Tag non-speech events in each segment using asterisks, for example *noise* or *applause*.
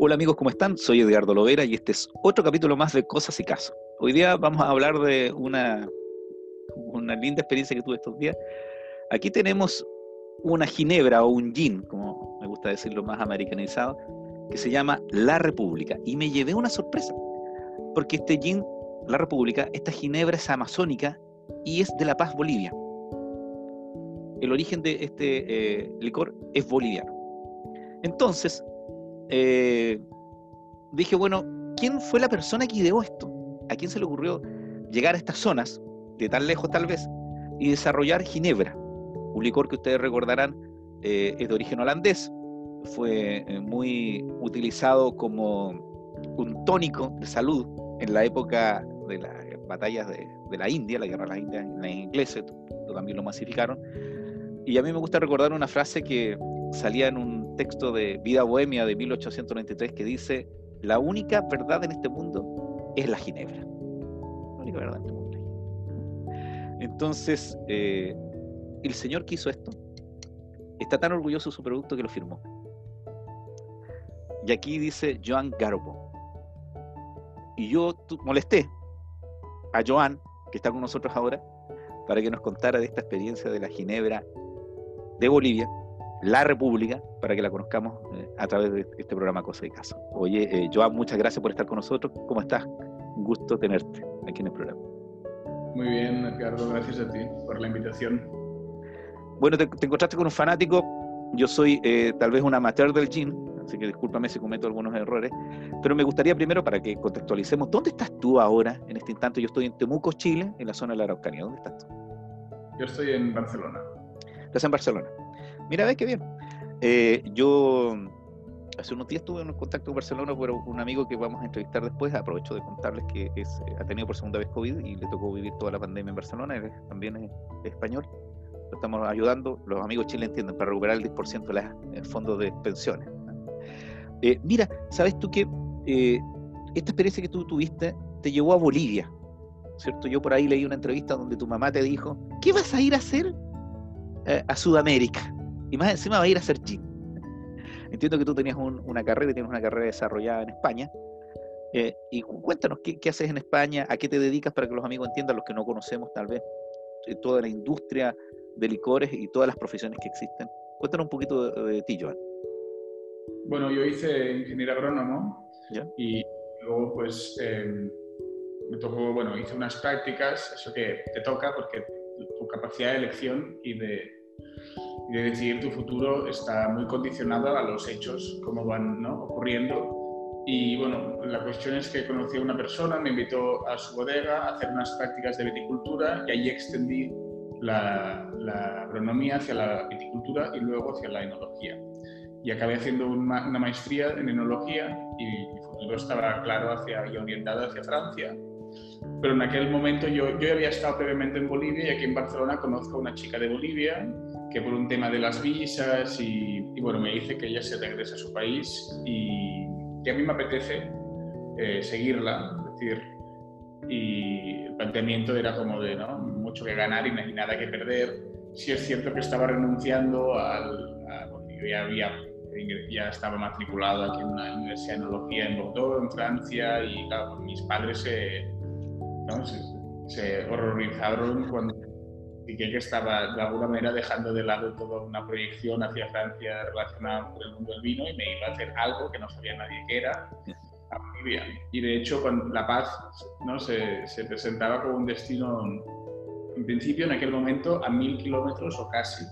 Hola amigos, ¿cómo están? Soy Edgardo Lovera y este es otro capítulo más de Cosas y Casos. Hoy día vamos a hablar de una, una linda experiencia que tuve estos días. Aquí tenemos una ginebra o un gin, como me gusta decirlo más americanizado, que se llama La República. Y me llevé una sorpresa, porque este gin, La República, esta ginebra es amazónica y es de La Paz, Bolivia. El origen de este eh, licor es boliviano. Entonces, eh, dije, bueno, ¿quién fue la persona que ideó esto? ¿A quién se le ocurrió llegar a estas zonas, de tan lejos tal vez, y desarrollar Ginebra? Un licor que ustedes recordarán eh, es de origen holandés, fue eh, muy utilizado como un tónico de salud en la época de las batallas de, la India, la guerra de las Indias, los ingleses también lo masificaron. Y a mí me gusta recordar una frase que salía en un texto de Vida Bohemia de 1893 que dice, la única verdad en este mundo es la ginebra. La única verdad en este mundo. Entonces, eh, el señor que hizo esto está tan orgulloso de su producto que lo firmó. Y aquí dice Joan Garbo. Y yo molesté a Joan, que está con nosotros ahora, para que nos contara de esta experiencia de la Ginebra de Bolivia, la República, para que la conozcamos eh, a través de este programa Cosa y Caso. Oye, eh, Joan, muchas gracias por estar con nosotros. ¿Cómo estás? Un gusto tenerte aquí en el programa. Muy bien, Edgardo, gracias a ti por la invitación. Bueno, te, encontraste con un fanático. Yo soy eh, tal vez un amateur del gin, así que discúlpame si cometo algunos errores. Pero me gustaría primero, para que contextualicemos, ¿dónde estás tú ahora, en este instante? Yo estoy en Temuco, Chile, en la zona de la Araucanía. ¿Dónde estás tú? Yo estoy en Barcelona. Estás en Barcelona. Mira, ves qué bien. Eh, yo hace unos días tuve un contacto en Barcelona por un amigo que vamos a entrevistar después. Aprovecho de contarles que es, ha tenido por segunda vez COVID y le tocó vivir toda la pandemia en Barcelona. Él también es, español. Lo estamos ayudando. Los amigos chilenos entienden para recuperar el 10% de los fondos de pensiones. Eh, mira, ¿sabes tú que eh, esta experiencia que tú tuviste te llevó a Bolivia? ¿Cierto? Yo por ahí leí una entrevista donde tu mamá te dijo, ¿qué vas a ir a hacer a Sudamérica? Y más encima va a ir a hacer gin. Entiendo que tú tenías una carrera, tienes una carrera desarrollada en España. Eh, y cuéntanos, ¿qué, haces en España? ¿A qué te dedicas para que los amigos entiendan, los que no conocemos tal vez, eh, toda la industria de licores y todas las profesiones que existen? Cuéntanos un poquito de, ti, Joan. Bueno, yo hice ingeniero agrónomo y luego pues em, me tocó, bueno, hice unas prácticas, eso que te toca porque tu capacidad de elección y de y de decidir tu futuro está muy condicionado a los hechos, como van ¿no? ocurriendo. Y bueno, la cuestión es que conocí a una persona, me invitó a su bodega a hacer unas prácticas de viticultura y ahí extendí la, la agronomía hacia la viticultura y luego hacia la enología. Y acabé haciendo una, maestría en enología y mi futuro estaba claro hacia, y orientado hacia Francia. Pero en aquel momento yo, yo había estado previamente en Bolivia y aquí en Barcelona conozco a una chica de Bolivia que por un tema de las visas y, bueno, me dice que ella se regresa a su país y que a mí me apetece eh, seguirla, es decir, y el planteamiento era como de ¿no? mucho que ganar y nada que perder. Sí es cierto que estaba renunciando al, a, porque yo ya había ya estaba matriculado aquí en una universidad de enología en Bordeaux, en Francia, y claro, mis padres se, se, se horrorizaron cuando y que estaba de alguna manera dejando de lado toda una proyección hacia Francia relacionada con el mundo del vino y me iba a hacer algo que no sabía nadie qué era a Bolivia. Y de hecho, con La Paz ¿no? se, se, presentaba como un destino, en principio, en aquel momento, a mil kilómetros o casi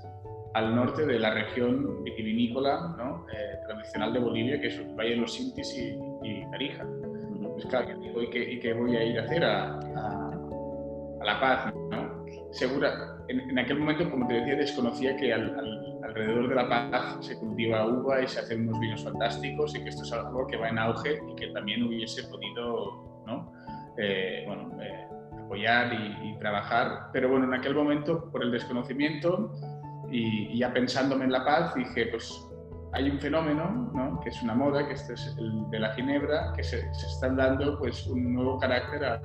al norte de la región vitivinícola ¿no? Eh, tradicional de Bolivia, que es el Valle de los Sintis y, y Tarija. Pues claro, ¿y qué, ¿y qué, voy a ir a hacer a, a, a La Paz? ¿no? Segura, en, aquel momento, como te decía, desconocía que alrededor de La Paz se cultiva uva y se hacen unos vinos fantásticos y que esto es algo que va en auge y que también hubiese podido ¿no? Eh, bueno, eh, apoyar y, trabajar. Pero bueno, en aquel momento, por el desconocimiento y, ya pensándome en La Paz, dije, pues hay un fenómeno, ¿no? que es una moda, que este es el de la ginebra, que se, se están dando pues, un nuevo carácter a, a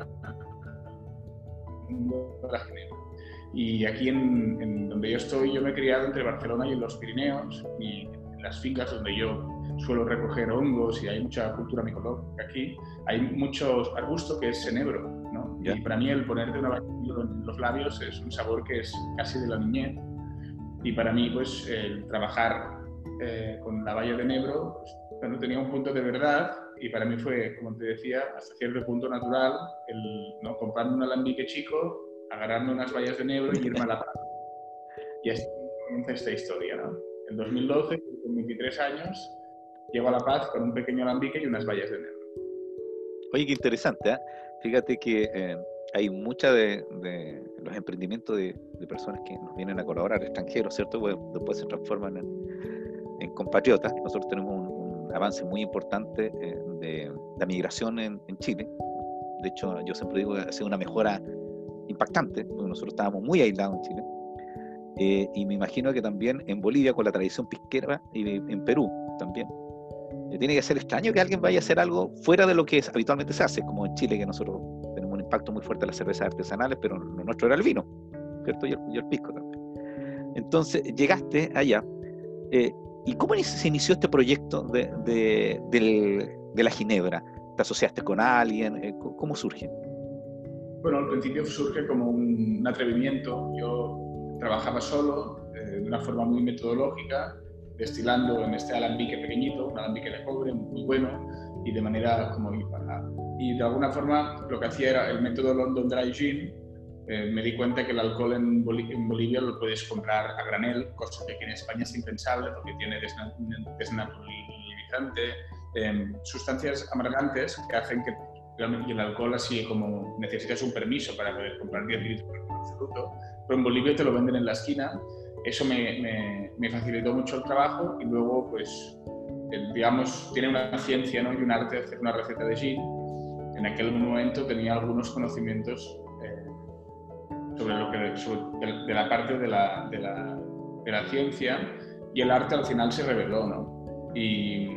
la ginebra. Y aquí en, donde yo estoy, yo me he criado entre Barcelona y en los Pirineos y en las fincas donde yo suelo recoger hongos y hay mucha cultura micológica aquí, hay mucho arbusto que es enebro, ¿no? Y para mí el ponerte una en los labios es un sabor que es casi de la niñez. Y para mí, pues, el trabajar eh, con la valla de enebro, pues, bueno, tenía un punto de verdad y para mí fue, como te decía, hasta cierto punto natural el ¿no? comprarme un alambique chico, agarrarme unas vallas de enebro y irme a la paz. Y así comienza esta historia, ¿no? En 2012, con 23 años, llego a La Paz con un pequeño alambique y unas vallas de enebro. Oye, qué interesante, ¿eh? Fíjate que eh, hay muchos de, los emprendimientos de, personas que nos vienen a colaborar, extranjeros, ¿cierto? Pues, después se transforman en, compatriotas. Nosotros tenemos un, avance muy importante eh, de la migración en, Chile. De hecho, yo siempre digo que ha sido una mejora impactante, porque nosotros estábamos muy aislados en Chile. Eh, y me imagino que también en Bolivia, con la tradición pisquera, y en Perú también, tiene que ser extraño que alguien vaya a hacer algo fuera de lo que habitualmente se hace, como en Chile, que nosotros tenemos un impacto muy fuerte en las cervezas artesanales, pero lo nuestro era el vino, ¿cierto? Y el, pisco también. Entonces, llegaste allá. Eh, ¿Y cómo se inició este proyecto de, de, la Ginebra? ¿Te asociaste con alguien? Eh, ¿Cómo surge? Bueno, al principio surge como un atrevimiento. Yo trabajaba solo, eh, de una forma muy metodológica, destilando en este alambique pequeñito, un alambique de cobre muy bueno y de manera como... Y de alguna forma lo que hacía era el método London Dry Gin, eh, me di cuenta que el alcohol en, Bolivia lo puedes comprar a granel, cosa que aquí en España es impensable porque tiene desnaturalizante, em, sustancias amargantes que hacen que el alcohol así como necesitas un permiso para poder comprar 10 litros de fruto, pero en Bolivia te lo venden en la esquina eso me, me, facilitó mucho el trabajo y luego, pues, digamos, tiene una ciencia ¿no? y un arte de hacer una receta de gin. En aquel momento tenía algunos conocimientos eh, sobre, lo que, de, la parte de la, de, la, de la, ciencia y el arte al final se reveló. ¿no? Y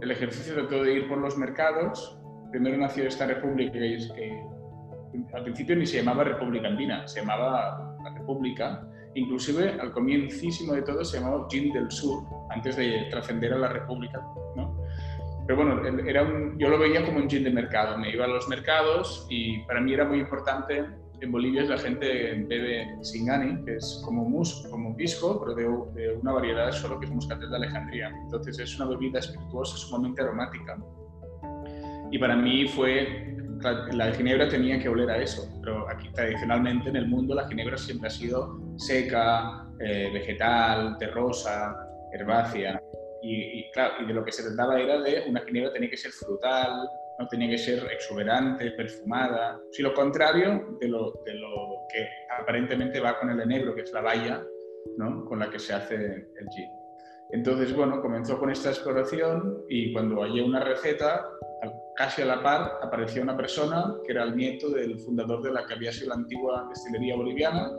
el ejercicio trató de ir por los mercados. Primero nació esta república que, que al principio ni se llamaba República Andina, se llamaba la República Inclusive al comiencísimo de todo se llamaba Gin del Sur, antes de trascender a la República. ¿no? Pero bueno, era un, yo lo veía como un gin de mercado. Me iba a los mercados y para mí era muy importante. En Bolivia la gente bebe singani, que es como mus, como pisco, pero de, de, una variedad solo que es muscatel de Alejandría. Entonces es una bebida espirituosa sumamente aromática. Y para mí fue la ginebra tenía que oler a eso, pero aquí tradicionalmente en el mundo la ginebra siempre ha sido seca, eh, vegetal, terrosa, herbácea, y, claro, y de lo que se trataba era de una ginebra tenía que ser frutal, no tenía que ser exuberante, perfumada, si lo contrario de lo, de lo que aparentemente va con el enebro, que es la valla ¿no? con la que se hace el gin. Entonces, bueno, comenzó con esta exploración y cuando hallé una receta, casi a la par apareció una persona que era el nieto del fundador de la que había sido la antigua destilería boliviana,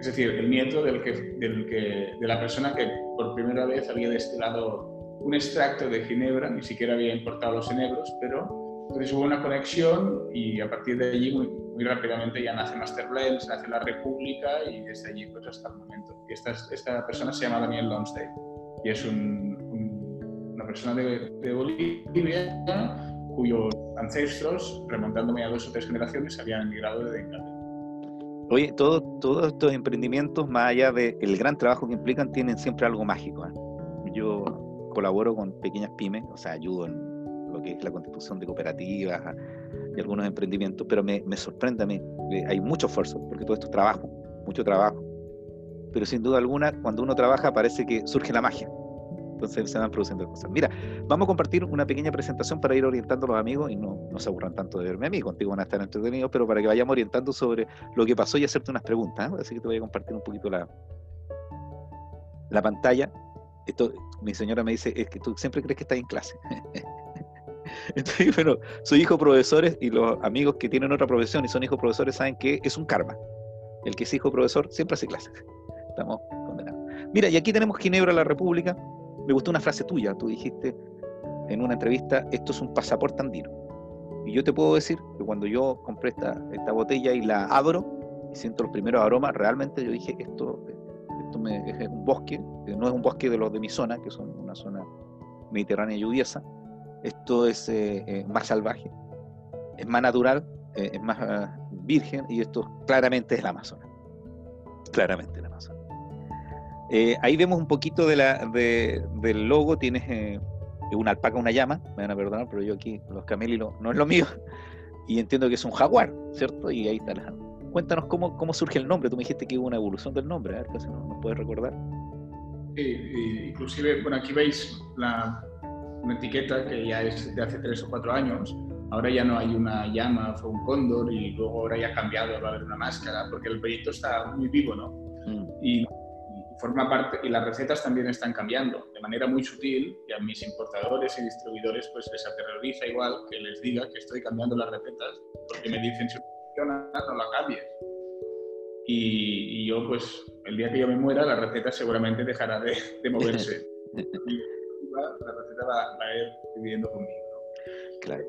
es decir, el nieto de la persona que por primera vez había destilado un extracto de ginebra, ni siquiera había importado los enebros, pero entonces hubo una conexión y a partir de allí muy, rápidamente ya nace Master Blends, nace la República y desde allí pues hasta el momento. Y esta, esta persona se llama Daniel Lonsdale y es un, una persona de Bolivia cuyos ancestros, remontándome a dos o tres generaciones, habían emigrado de Inglaterra. Oye, todos estos emprendimientos, más allá del gran trabajo que implican, tienen siempre algo mágico. ¿eh? Yo colaboro con pequeñas pymes, o sea, ayudo en lo que es la constitución de cooperativas y algunos emprendimientos, pero me, me sorprende a mí, hay mucho esfuerzo, porque todo esto es trabajo, mucho trabajo, pero sin duda alguna, cuando uno trabaja parece que surge la magia. Entonces se van produciendo cosas. Mira, vamos a compartir una pequeña presentación para ir orientando a los amigos y no, no se aburran tanto de verme a mí, contigo van a estar entretenidos, pero para que vayamos orientando sobre lo que pasó y hacerte unas preguntas. ¿eh? Así que te voy a compartir un poquito la, la pantalla. Esto, mi señora me dice, es que tú siempre crees que estás en clase. *laughs* Entonces, bueno, soy hijo profesores y los amigos que tienen otra profesión y son hijos profesores saben que es un karma. El que es hijo profesor siempre hace clases. Estamos condenados. Mira, y aquí tenemos Ginebra, la República, me gustó una frase tuya, tú dijiste en una entrevista, esto es un pasaporte andino. Y yo te puedo decir que cuando yo compré esta, botella y la abro y siento los primeros aromas, realmente yo dije, esto, es un bosque, no es un bosque de los de mi zona, que son una zona mediterránea lluviosa. Esto es más salvaje, es más natural, es más virgen y esto claramente es el Amazonas. Claramente el Amazonas. Ahí vemos un poquito de la, del logo, tienes una alpaca, una llama, me van a perdonar, pero yo aquí los camélidos no es lo mío, *laughs* y entiendo que es un jaguar, ¿cierto? Y ahí está la... Cuéntanos cómo, cómo surge el nombre, tú me dijiste que hubo una evolución del nombre, a ver si nos, puedes recordar. Sí, inclusive, bueno, aquí veis la, una etiqueta que ya es de hace tres o cuatro años, ahora ya no hay una llama, fue un cóndor y luego ahora ya ha cambiado, va a haber una máscara, porque el proyecto está muy vivo, ¿no? Mm. Y forma parte, y las recetas también están cambiando de manera muy sutil y a mis importadores y distribuidores pues les aterroriza igual que les diga que estoy cambiando las recetas porque me dicen si funciona no la cambies. Y, yo pues el día que yo me muera la receta seguramente dejará de, de moverse. *laughs* la receta va, va, a ir viviendo conmigo. Claro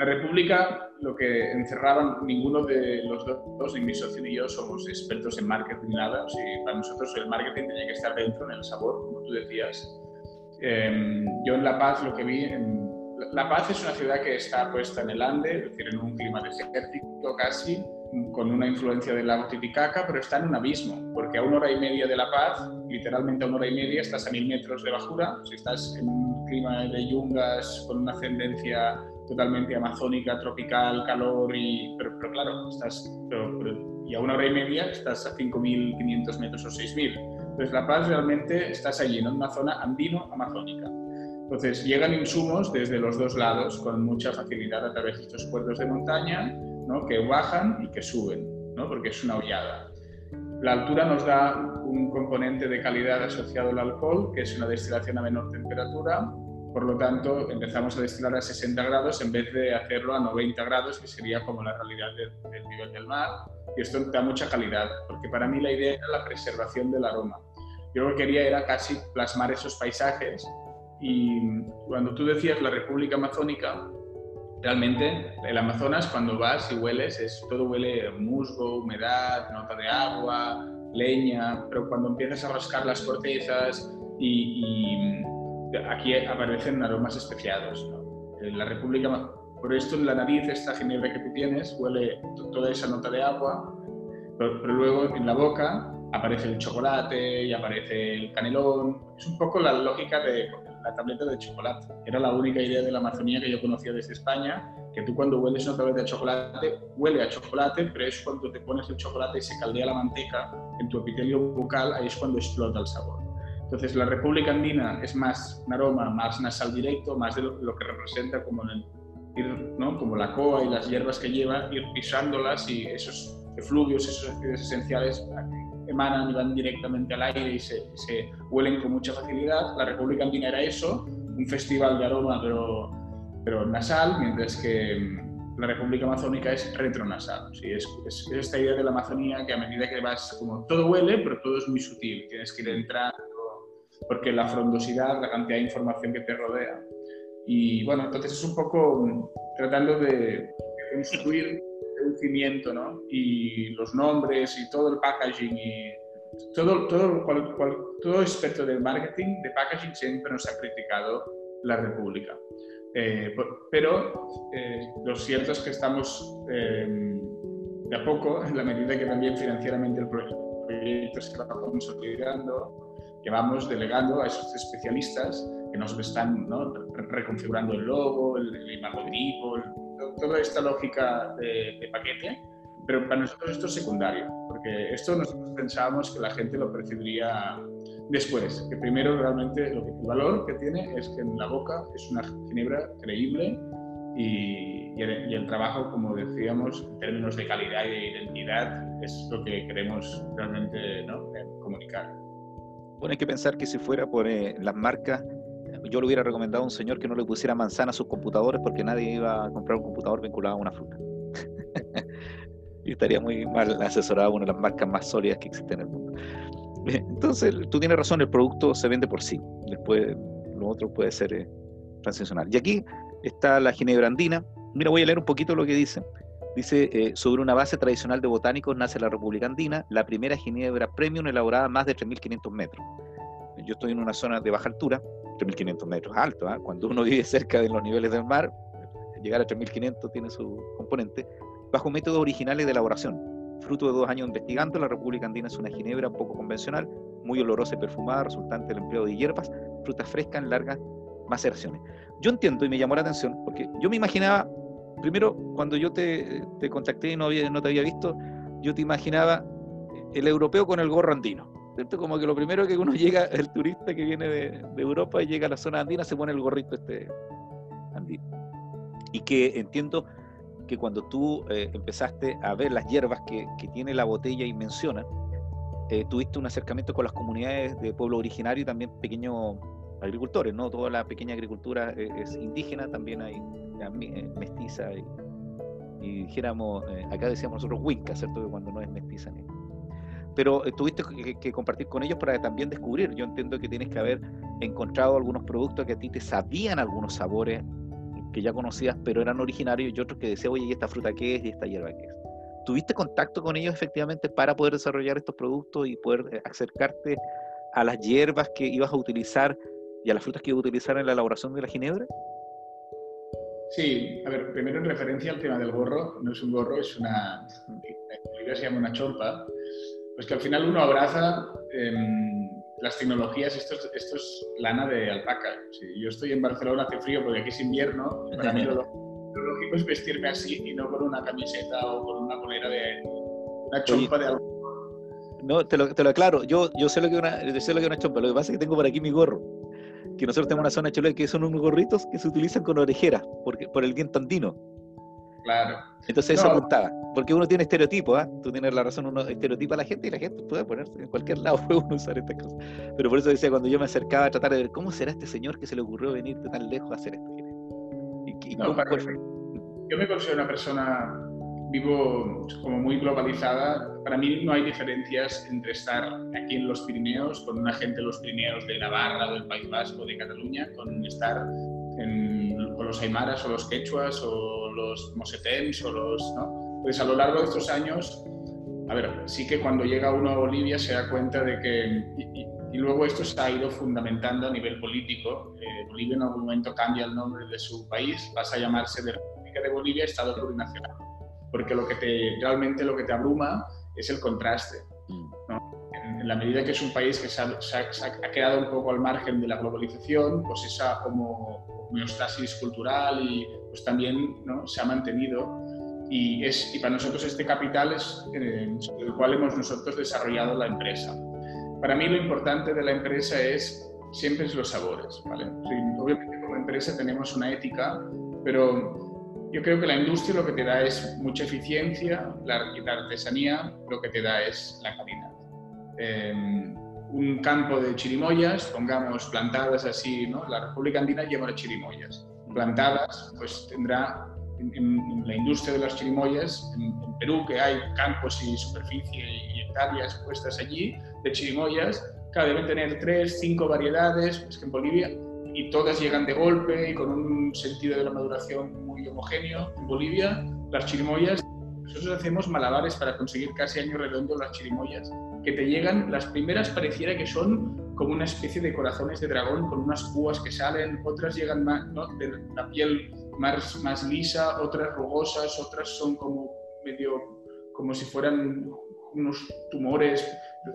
la República lo que encerraban, ninguno de los dos, ni mi socio ni yo, somos expertos en marketing ni nada. O para nosotros el marketing tenía que estar dentro, en el sabor, como tú decías. Em, yo en La Paz lo que vi, La Paz es una ciudad que está puesta en el Ande, es decir, en un clima desértico casi, con una influencia del lago Titicaca, pero está en un abismo, porque a una hora y media de La Paz, literalmente a una hora y media, estás a mil metros de bajura, si estás en un clima de yungas con una ascendencia totalmente amazónica, tropical, calor, y, pero, claro, estás, y a una hora y media estás a 5.500 metros o 6.000. Entonces La Paz realmente estás allí, en una zona andino-amazónica. Entonces llegan insumos desde los dos lados con mucha facilidad a través de estos puertos de montaña ¿no? que bajan y que suben, ¿no? porque es una hollada. La altura nos da un componente de calidad asociado al alcohol, que es una destilación a menor temperatura, por lo tanto, empezamos a destilar a 60 grados en vez de hacerlo a 90 grados, que sería como la realidad del, nivel del mar. Y esto da mucha calidad, porque para mí la idea era la preservación del aroma. Yo lo que quería era casi plasmar esos paisajes. Y cuando tú decías la República Amazónica, realmente el Amazonas cuando vas y hueles, es, todo huele musgo, humedad, nota de agua, leña, pero cuando empiezas a rascar las cortezas y aquí aparecen aromas especiados. En la República, por esto en la nariz, esta ginebra que tú tienes, huele toda esa nota de agua, pero, luego en la boca aparece el chocolate y aparece el canelón. Es un poco la lógica de la tableta de chocolate. Era la única idea de la Amazonía que yo conocía desde España, que tú cuando hueles una tableta de chocolate, huele a chocolate, pero es cuando te pones el chocolate y se caldea la manteca en tu epitelio bucal, ahí es cuando explota el sabor. Entonces, la República Andina es más un aroma más nasal directo, más de lo, que representa como, ir, ¿no? como la coa y las hierbas que lleva, ir pisándolas y esos efluvios, esos aceites esenciales emanan y van directamente al aire y se, se, huelen con mucha facilidad. La República Andina era eso, un festival de aroma pero, pero nasal, mientras que mm, la República Amazónica es retronasal. ¿sí? Es, es, es, esta idea de la Amazonía que a medida que vas, como todo huele, pero todo es muy sutil. Tienes que ir entrando porque la frondosidad, la cantidad de información que te rodea. Y bueno, entonces es un poco tratando de construir un cimiento, ¿no? Y los nombres y todo el packaging y todo, todo, todo experto del marketing, de packaging, siempre nos ha criticado la República. Eh, pero eh, lo cierto es que estamos eh, de a poco, en la medida que también financieramente el proyecto se va consolidando, que vamos delegando a esos especialistas que nos están reconfigurando el logo, el, el imago toda esta lógica de, paquete, pero para nosotros esto es secundario, porque esto nosotros pensábamos que la gente lo percibiría después, que primero realmente lo que, el valor que tiene es que en la boca es una ginebra creíble y, y, el, trabajo, como decíamos, en términos de calidad y de identidad, es lo que queremos realmente ¿no? comunicar. Bueno, hay que pensar que si fuera por eh, las marcas, yo le hubiera recomendado a un señor que no le pusiera manzana a sus computadores porque nadie iba a comprar un computador vinculado a una fruta. *laughs* y estaría muy mal asesorado una de las marcas más sólidas que existen en el mundo. Entonces, tú tienes razón, el producto se vende por sí. Después, lo otro puede ser eh, transicional. Y aquí está la ginebra andina. Mira, voy a leer un poquito lo que dice. Dice, eh, sobre una base tradicional de botánicos nace la República Andina, la primera ginebra premium elaborada a más de 3.500 metros. Yo estoy en una zona de baja altura, 3.500 metros alto. ¿ah? Cuando uno *laughs* vive cerca de los niveles del mar, llegar a 3.500 tiene su componente, bajo métodos originales de elaboración. Fruto de dos años investigando, la República Andina es una ginebra poco convencional, muy olorosa y perfumada, resultante del empleo de hierbas, frutas frescas en largas maceraciones. Yo entiendo y me llamó la atención, porque yo me imaginaba, primero, cuando yo te, te contacté y no, había, no te había visto, yo te imaginaba el europeo con el gorro andino. ¿cierto? Como que lo primero que uno *laughs* llega, el turista que viene de, de Europa y llega a la zona andina, se pone el gorrito este andino. Y que entiendo que cuando tú eh, empezaste a ver las hierbas que, que tiene la botella y menciona, eh, tuviste un acercamiento con las comunidades de pueblo originario y también pequeños agricultores, ¿no? Toda la pequeña agricultura eh, es indígena, también hay mestiza y, y dijéramos, acá decíamos nosotros huinca, ¿cierto? Que cuando no es mestiza ni pero eh, tuviste que, compartir con ellos para también descubrir. Yo entiendo que tienes que haber encontrado algunos productos que a ti te sabían algunos sabores que ya conocías, pero eran originarios y otros que decían, oye, ¿y esta fruta qué es? ¿Y esta hierba qué es? ¿Tuviste contacto con ellos efectivamente para poder desarrollar estos productos y poder eh, acercarte a las hierbas que ibas a utilizar y a las frutas que ibas a utilizar en la elaboración de la ginebra? Sí, a ver, primero en referencia al tema del gorro, no es un gorro, es una, en se llama una chompa, pues que al final uno abraza em, las tecnologías, esto es, esto es, lana de alpaca. yo estoy en Barcelona, hace frío porque aquí es invierno, y para mí lo, lógico es vestirme así y no con una camiseta o con una bolera de una chompa de algo. No, te lo, te lo aclaro, yo, yo sé lo que es una, sé lo que una chompa, lo que pasa es que tengo por aquí mi gorro, que nosotros tenemos una zona chole que son unos gorritos que se utilizan con orejeras, porque, por el viento andino. Claro. Entonces eso apuntaba. Porque uno tiene estereotipos, ¿ah? Tú tienes la razón, uno estereotipa a la gente y la gente puede ponerse en cualquier lado, *laughs* puede uno usar estas cosas. Pero por eso decía, cuando yo me acercaba a tratar de ver cómo será este señor que se le ocurrió venir de tan lejos a hacer esto. Y, no, yo me considero una persona, vivo como muy globalizada. Para mí no hay diferencias entre estar aquí en los Pirineos con una gente de los Pirineos de Navarra, del País Vasco, de Cataluña, con estar con los aymaras o los quechuas o los mosetems o los... ¿no? Pues a lo largo de estos años, a ver, sí que cuando llega uno a Bolivia se da cuenta de que... Y, luego esto se ha ido fundamentando a nivel político. Eh, Bolivia en algún momento cambia el nombre de su país, pasa a llamarse de República de Bolivia Estado Plurinacional. Porque lo que te, realmente lo que te abruma es el contraste. ¿no? en, la medida que es un país que se ha, quedado un poco al margen de la globalización, pues esa como homeostasis cultural y pues también ¿no? se ha mantenido y, es, y para nosotros este capital es eh, el cual hemos nosotros desarrollado la empresa. Para mí lo importante de la empresa es siempre es los sabores, ¿vale? obviamente como empresa tenemos una ética, pero yo creo que la industria lo que te da es mucha eficiencia, la, la artesanía lo que te da es la calidad. Em, un campo de chirimoyas, pongamos plantadas así, ¿no? La República Andina lleva chirimoyas. Plantadas, pues tendrá en, la industria de las chirimoyas, en, Perú, que hay campos y superficie y hectáreas puestas allí de chirimoyas, cada deben tener tres, cinco variedades, es que en Bolivia, y todas llegan de golpe y con un sentido de la maduración homogéneo. En Bolivia, las chirimoyas, nosotros hacemos malabares para conseguir casi año redondo las chirimoyas que te llegan, las primeras pareciera que son como una especie de corazones de dragón con unas púas que salen, otras llegan más, ¿no? de la piel más, más lisa, otras rugosas, otras son como medio como si fueran unos tumores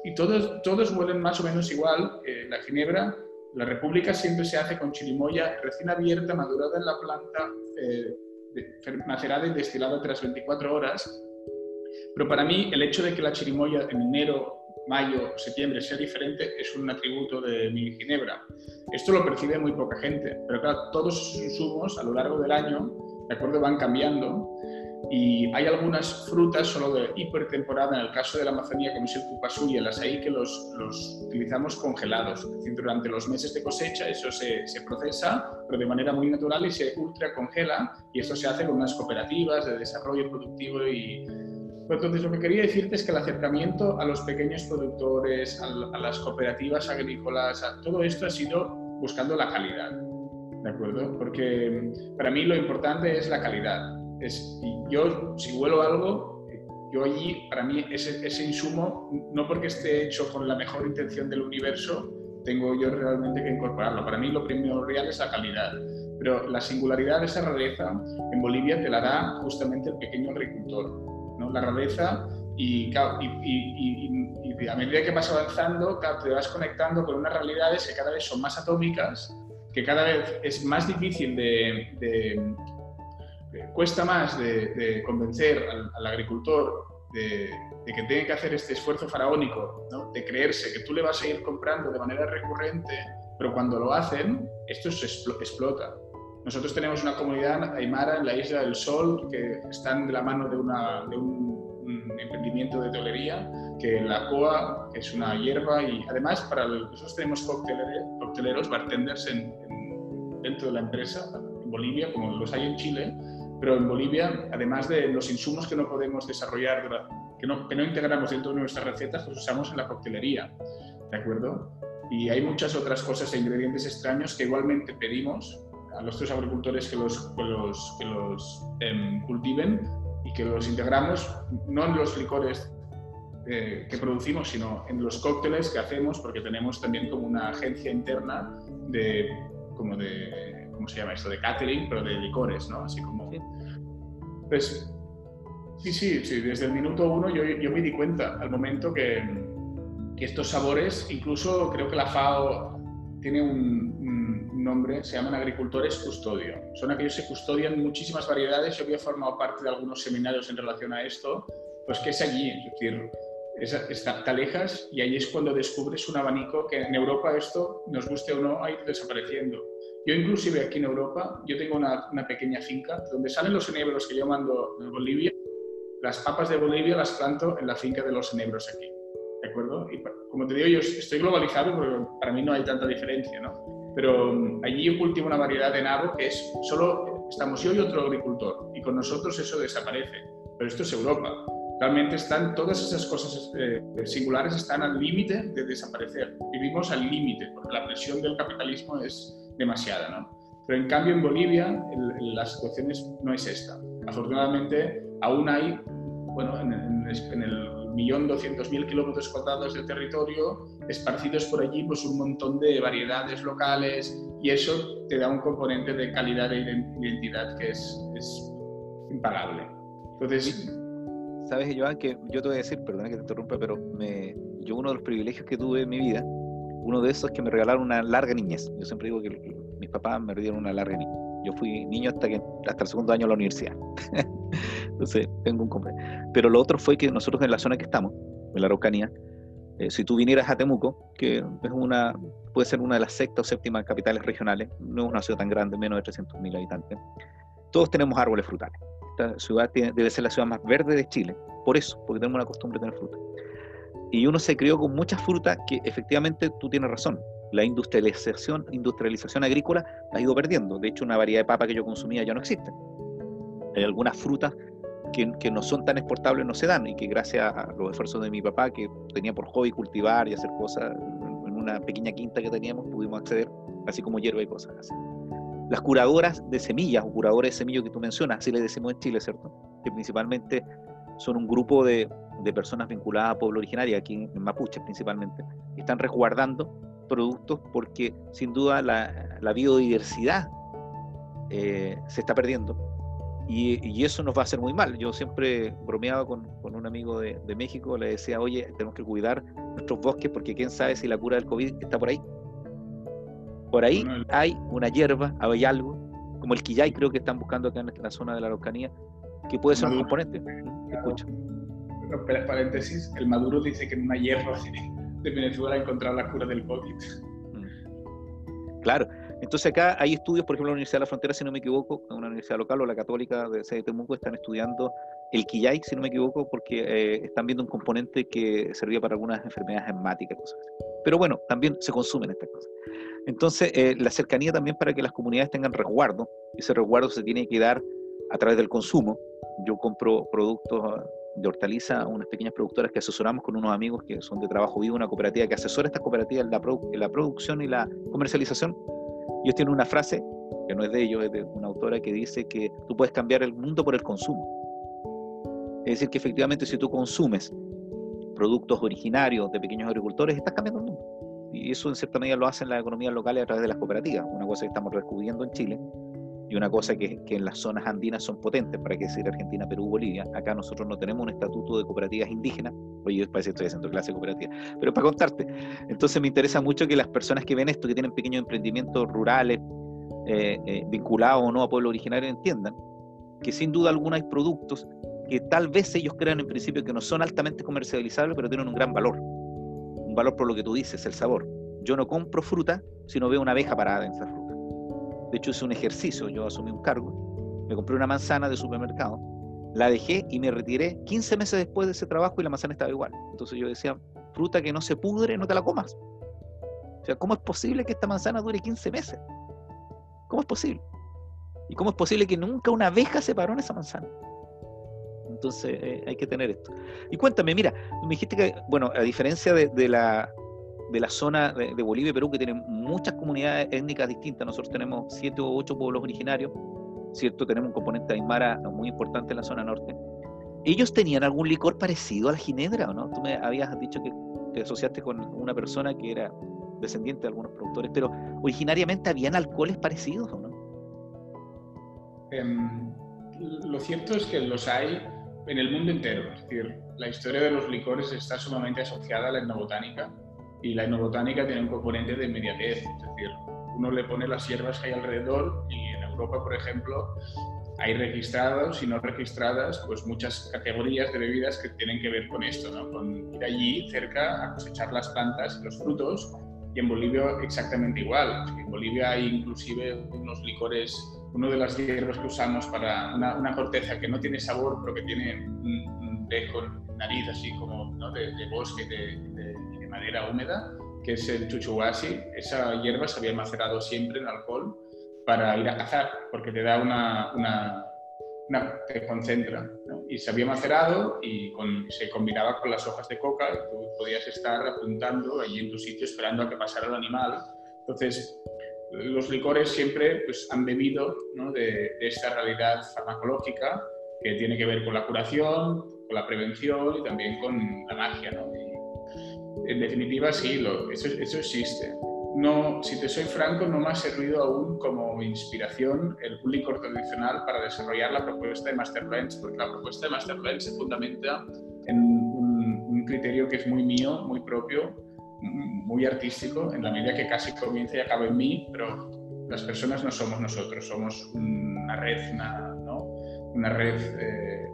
y todos, todos huelen más o menos igual. la ginebra, la república siempre se hace con chirimoya recién abierta, madurada en la planta, eh, macerada y destilada tras 24 horas pero para mí el hecho de que la chirimoya en enero, mayo, septiembre sea diferente es un atributo de mi ginebra. Esto lo percibe muy poca gente, pero claro, todos sus insumos a lo largo del año, de acuerdo, van cambiando y hay algunas frutas solo de hipertemporada, en el caso de la Amazonía, como es el cupasú y el azaí, que los, los, utilizamos congelados. Es decir, durante los meses de cosecha eso se, se, procesa, pero de manera muy natural y se ultra congela, y esto se hace con unas cooperativas de desarrollo productivo y, entonces, lo que quería decirte es que el acercamiento a los pequeños productores, a, las cooperativas agrícolas, a todo esto ha sido buscando la calidad, ¿de acuerdo? Porque para mí lo importante es la calidad. Es, yo, si huelo algo, yo allí, para mí, ese, ese insumo, no porque esté hecho con la mejor intención del universo, tengo yo realmente que incorporarlo. Para mí lo primordial es la calidad, pero la singularidad de esa rareza en Bolivia te la da justamente el pequeño agricultor. ¿no? La rareza y, y, a medida que vas avanzando, te vas conectando con unas realidades que cada vez son más atómicas, que cada vez es más difícil de, cuesta más de, convencer al, agricultor de, que tiene que hacer este esfuerzo faraónico, de creerse que tú le vas a ir comprando de manera recurrente, pero cuando lo hacen, esto se explota. Nosotros tenemos una comunidad aymara en la Isla del Sol que están de la mano de, una, de un un emprendimiento de tolería, que la coa es una hierba y además para nosotros tenemos cocteleros, bartenders en, dentro de la empresa, en Bolivia, como los hay en Chile, pero en Bolivia, además de los insumos que no podemos desarrollar, que no, que no integramos dentro de nuestras recetas, los usamos en la coctelería, ¿de acuerdo? Y hay muchas otras cosas e ingredientes extraños que igualmente pedimos a nuestros agricultores que los, que los, que los em, cultiven y que los integramos no en los licores eh, que producimos, sino en los cócteles que hacemos, porque tenemos también como una agencia interna de, como de, ¿cómo se llama esto? De catering, pero de licores, ¿no? Así como... Pues sí, sí, sí, desde el minuto uno yo, yo me di cuenta al momento que, que estos sabores, incluso creo que la FAO tiene un, nombre, se llaman agricultores custodio. Son aquellos que custodian muchísimas variedades. Yo había formado parte de algunos seminarios en relación a esto, pues que es allí, es decir, está, te alejas y ahí es cuando descubres un abanico que en Europa esto, nos guste o no, ha ido desapareciendo. Yo inclusive aquí en Europa, yo tengo una, pequeña finca donde salen los enebros que yo mando de Bolivia, las papas de Bolivia las planto en la finca de los enebros aquí. ¿De acuerdo? Y como te digo, yo estoy globalizado porque para mí no hay tanta diferencia, ¿no? pero mm, allí cultivo una variedad de nabo que es solo estamos yo y otro agricultor y con nosotros eso desaparece. Pero esto es Europa. Realmente están todas esas cosas eh, singulares están al límite de desaparecer. Vivimos al límite porque la presión del capitalismo es demasiada, ¿no? Pero en cambio en Bolivia la situación no es esta. Afortunadamente aún hay, bueno, en, el millón doscientos mil kilómetros cuadrados de territorio, esparcidos por allí pues un montón de variedades locales y eso te da un componente de calidad de identidad que es, es impagable. Entonces... Sabes, Joan, que yo te voy a decir, perdona que te interrumpa, pero me, yo uno de los privilegios que tuve en mi vida, uno de esos es que me regalaron una larga niñez. Yo siempre digo que mis papás me dieron una larga niñez. Yo fui niño hasta, que, hasta el segundo año de la universidad. *laughs* Entonces, tengo un complejo. Pero lo otro fue que nosotros en la zona que estamos, en la Araucanía, eh, si tú vinieras a Temuco, que es una, puede ser una de las sextas o séptimas capitales regionales, no es una ciudad tan grande, menos de 300.000 habitantes, todos tenemos árboles frutales. Esta ciudad debe ser la ciudad más verde de Chile, por eso, porque tenemos la costumbre de tener fruta. Y uno se crió con muchas frutas que efectivamente tú tienes razón. La industrialización, industrialización agrícola la ha ido perdiendo. De hecho, una variedad de papa que yo consumía ya no existe. Hay algunas frutas que, que, no son tan exportables, no se dan, y que gracias a los esfuerzos de mi papá, que tenía por hobby cultivar y hacer cosas en una pequeña quinta que teníamos, pudimos acceder, así como hierba y cosas así. Las curadoras de semillas o curadores de semillas que tú mencionas, así le decimos en Chile, ¿cierto? Que principalmente son un grupo de, de personas vinculadas a pueblo originario, aquí en Mapuche principalmente, están resguardando productos porque sin duda la, la biodiversidad eh, se está perdiendo y, eso nos va a hacer muy mal. Yo siempre bromeaba con, con un amigo de, de, México, le decía, oye, tenemos que cuidar nuestros bosques porque quién sabe si la cura del COVID está por ahí. Por ahí hay una hierba, hay algo, como el quillay creo que están buscando acá en la zona de la Araucanía, que puede ser un componente. Escucha. Paréntesis, el Maduro dice que en una hierba *laughs* de Venezuela ha encontrado la cura del COVID. Mm. Claro, entonces acá hay estudios, por ejemplo, la Universidad de la Frontera, si no me equivoco, una universidad local o la católica de sede de Temuco, están estudiando el quillay, si no me equivoco, porque eh, están viendo un componente que servía para algunas enfermedades asmáticas, cosas así. Pero bueno, también se consumen estas cosas. Entonces, eh, la cercanía también para que las comunidades tengan resguardo, ese resguardo se tiene que dar a través del consumo. Yo compro productos de hortaliza a unas pequeñas productoras que asesoramos con unos amigos que son de trabajo vivo, una cooperativa que asesora a estas cooperativas en la, en la producción y la comercialización ellos tienen una frase, que no es de ellos, es de una autora que dice que tú puedes cambiar el mundo por el consumo. Es decir, que efectivamente si tú consumes productos originarios de pequeños agricultores, estás cambiando el mundo. Y eso en cierta medida lo hacen las economías locales a través de las cooperativas, una cosa que estamos descubriendo en Chile y una cosa que, que, en las zonas andinas son potentes, para que decir Argentina, Perú, Bolivia. Acá nosotros no tenemos un estatuto de cooperativas indígenas. Oye, parece que estoy haciendo clase cooperativa. Pero para contarte, entonces me interesa mucho que las personas que ven esto, que tienen pequeños emprendimientos rurales, eh, eh, vinculados o no a pueblo originario, entiendan que sin duda alguna hay productos que tal vez ellos crean en principio que no son altamente comercializables, pero tienen un gran valor. Un valor por lo que tú dices, el sabor. Yo no compro fruta si no veo una abeja parada en esa fruta. De hecho, hice un ejercicio, yo asumí un cargo, me compré una manzana de supermercado, la dejé y me retiré 15 meses después de ese trabajo y la manzana estaba igual. Entonces yo decía, fruta que no se pudre, no te la comas. O sea, ¿cómo es posible que esta manzana dure 15 meses? ¿Cómo es posible? ¿Y cómo es posible que nunca una abeja se paró en esa manzana? Entonces eh, hay que tener esto. Y cuéntame, mira, me dijiste que, bueno, a diferencia de, la, de la zona de, Bolivia y Perú, que tienen muchas comunidades étnicas distintas, nosotros tenemos siete o ocho pueblos originarios, ¿cierto? Tenemos un componente aymara muy importante en la zona norte. ¿Ellos tenían algún licor parecido a la ginebra o no? Tú me habías dicho que te asociaste con una persona que era descendiente de algunos productores, pero originariamente habían alcoholes parecidos o no? Em, lo cierto es que los hay en el mundo entero. Es decir, la historia de los licores está sumamente asociada a la etnobotánica y la etnobotánica tiene un componente de inmediatez. Es decir, uno le pone las hierbas que hay alrededor y en Europa, por ejemplo, hay registrados y no registradas pues muchas categorías de bebidas que tienen que ver con esto, ¿no? con ir allí cerca a cosechar las plantas y los frutos y en Bolivia exactamente igual. En Bolivia hay inclusive unos licores uno de las hierbas que usamos para una, corteza que no tiene sabor, pero que tiene un, dejo en nariz así como de, bosque de, de, madera húmeda, que es el chuchuasi. Esa hierba se había macerado siempre en alcohol para ir a cazar, porque te da una, una, te concentra. Y se había macerado y se combinaba con las hojas de coca. Y tú podías estar apuntando allí en tu sitio esperando a que pasara el animal. Entonces, los licores siempre pues, han bebido de, esta realidad farmacológica que tiene que ver con la curación, con la prevención y también con la magia. en definitiva, sí, eso, existe. No, si te soy franco, no me ha servido aún como inspiración el licor tradicional para desarrollar la propuesta de Master Blends, porque la propuesta de Master Blends se fundamenta en un criterio que es muy mío, muy propio, muy artístico, en la medida que casi comienza y acaba en mí, pero las personas no somos nosotros, somos una red, una, ¿no? una red eh,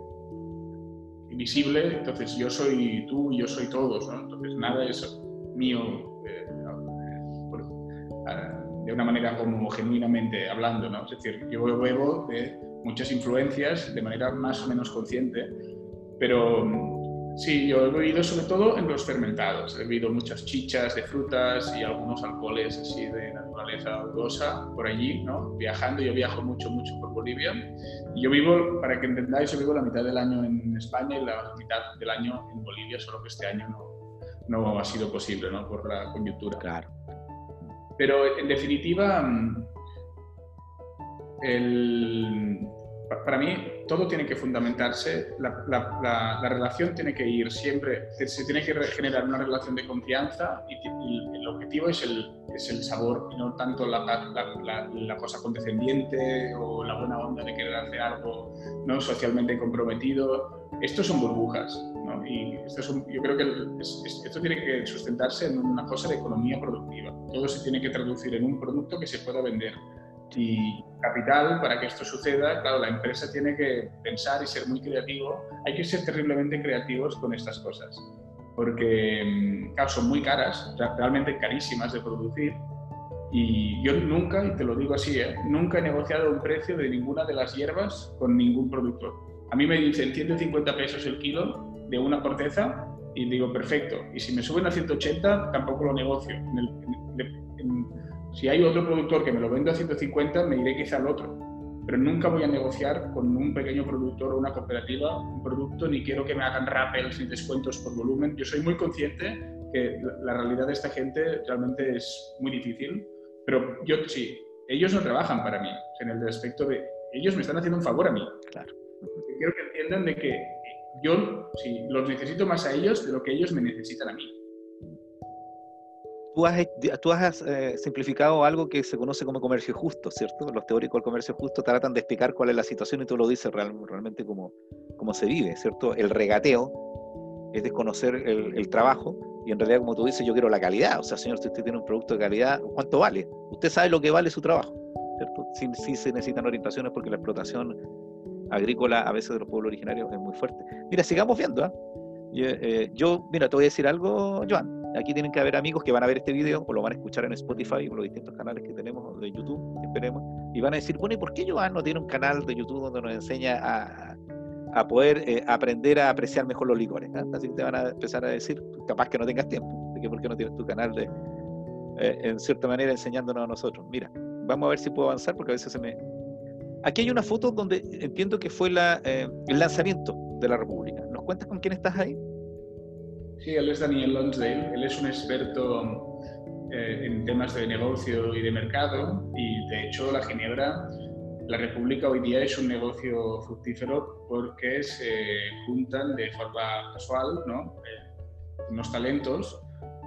invisible, entonces yo soy tú y yo soy todos, ¿no? entonces nada es mío eh, de una manera como genuinamente hablando, ¿no? es decir, yo bebo de muchas influencias de manera más o menos consciente, pero Sí, yo he bebido sobre todo en los fermentados. He bebido muchas chichas de frutas y algunos alcoholes así de naturaleza dudosa por allí, ¿no? Viajando, yo viajo mucho, mucho por Bolivia. Y yo vivo, para que entendáis, yo vivo la mitad del año en España y la mitad del año en Bolivia, solo que este año no, no ha sido posible, ¿no? Por la coyuntura. Claro. Pero en definitiva, mm, el, para mí todo tiene que fundamentarse, la, relación tiene que ir siempre, se tiene que generar una relación de confianza y, el objetivo es el, es el sabor y no tanto la, cosa condescendiente o la buena onda de querer hacer algo ¿no? socialmente comprometido. Estos son burbujas ¿no? y esto yo creo que esto tiene que sustentarse en una cosa de economía productiva. Todo se tiene que traducir en un producto que se pueda vender y capital para que esto suceda, claro, la empresa tiene que pensar y ser muy creativo. Hay que ser terriblemente creativos con estas cosas, porque, mm, claro, son muy caras, realmente carísimas de producir. Y yo nunca, y te lo digo así, ¿eh? nunca he negociado un precio de ninguna de las hierbas con ningún productor. A mí me dicen 150 pesos el kilo de una corteza y digo, perfecto. Y si me suben a 180, tampoco lo negocio. En el, si hay otro productor que me lo vende a 150, me iré quizá al otro. Pero nunca voy a negociar con un pequeño productor o una cooperativa un producto, ni quiero que me hagan rappels ni descuentos por volumen. Yo soy muy consciente que la realidad de esta gente realmente es muy difícil, pero yo sí, ellos no trabajan para mí, en el aspecto de ellos me están haciendo un favor a mí. Claro. Quiero que entiendan de que yo sí, los necesito más a ellos de lo que ellos me necesitan a mí. Tú has, eh, simplificado algo que se conoce como comercio justo, ¿cierto? Los teóricos del comercio justo tratan de explicar cuál es la situación y tú lo dices realmente como, como se vive, ¿cierto? El regateo es desconocer el, el, trabajo y en realidad, como tú dices, yo quiero la calidad. O sea, señor, si usted tiene un producto de calidad, ¿cuánto vale? Usted sabe lo que vale su trabajo, ¿cierto? Sí, se necesitan orientaciones porque la explotación agrícola a veces de los pueblos originarios es muy fuerte. Mira, sigamos viendo, ¿eh? Eh, yo, mira, te voy a decir algo, Joan. Aquí tienen que haber amigos que van a ver este video o lo van a escuchar en Spotify o los distintos canales que tenemos de YouTube, esperemos, y van a decir, bueno, ¿y por qué Joan no tiene un canal de YouTube donde nos enseña a, poder eh, aprender a apreciar mejor los licores? ¿ah? Así que te van a empezar a decir, capaz que no tengas tiempo, de que por qué no tienes tu canal de, eh, en cierta manera, enseñándonos a nosotros. Mira, vamos a ver si puedo avanzar porque a veces se me... Aquí hay una foto donde entiendo que fue la, el lanzamiento de la República cuentas con quién estás ahí? Sí, él es Daniel Lonsdale. Él es un experto eh, en temas de negocio y de mercado y de hecho la Ginebra, la República hoy día es un negocio fructífero porque se juntan de forma casual ¿no? Eh, unos talentos.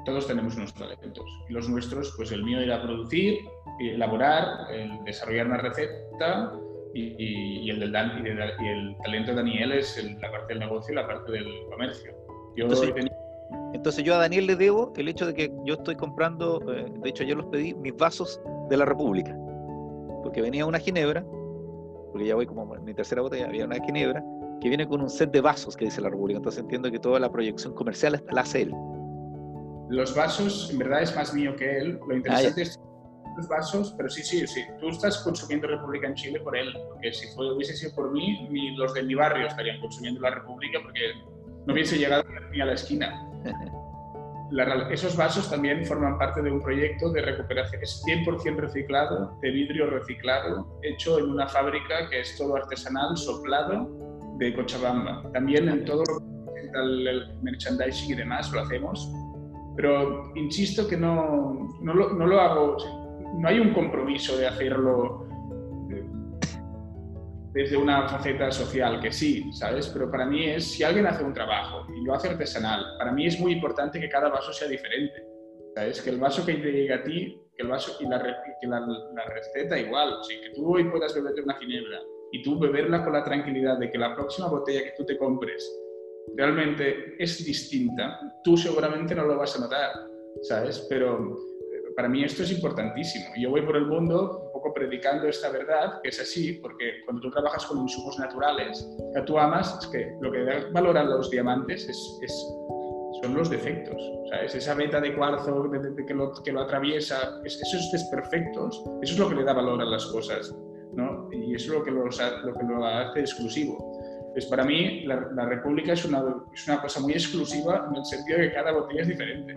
Todos tenemos unos talentos. Y los nuestros, pues el mío era producir, elaborar, el desarrollar una receta y, el, del Dan, y, el talento de Daniel es la parte del negocio y la parte del comercio. entonces, yo a Daniel le debo el hecho de que yo estoy comprando, eh, de hecho ayer los pedí, mis vasos de la República, porque venía una ginebra, porque ya voy como en mi tercera botella, había una ginebra, que viene con un set de vasos que dice la República, entonces entiendo que toda la proyección comercial la hace él. Los vasos, en verdad, es más mío que él. Lo ah, interesante es los vasos, pero sí, sí, sí. Tú estás consumiendo República en Chile por él, porque si fue, hubiese sido por mí, los de mi barrio estarían consumiendo la República porque no hubiese llegado ni a la esquina. Esos vasos también forman parte de un proyecto de recuperación, es 100% reciclado, de vidrio reciclado, hecho en una fábrica que es todo artesanal, soplado, de Cochabamba. También en todo el, el merchandising y demás lo hacemos, pero insisto que no, no, lo, no lo hago no hay un compromiso de hacerlo desde una faceta social, que sí, ¿sabes? Pero para mí es, si alguien hace un trabajo y lo hace artesanal, para mí es muy importante que cada vaso sea diferente, ¿sabes? Que el vaso que te llegue a ti, que el vaso y la, que la, receta igual, o que tú hoy puedas beberte una ginebra y tú beberla con la tranquilidad de que la próxima botella que tú te compres realmente es distinta, tú seguramente no lo vas a notar, ¿sabes? Pero para mí esto es importantísimo. Yo voy por el mundo un poco predicando esta verdad, que es así, porque cuando tú trabajas con insumos naturales que tú amas, es que lo que da valor a los diamantes es, son los defectos. ¿sabes? Esa veta de cuarzo que, lo, que lo atraviesa, esos desperfectos, eso es lo que le da valor a las cosas. ¿no? Y eso es lo que, lo que lo hace exclusivo. Pues para mí la, la República es una, es una cosa muy exclusiva en el sentido de que cada botella es diferente.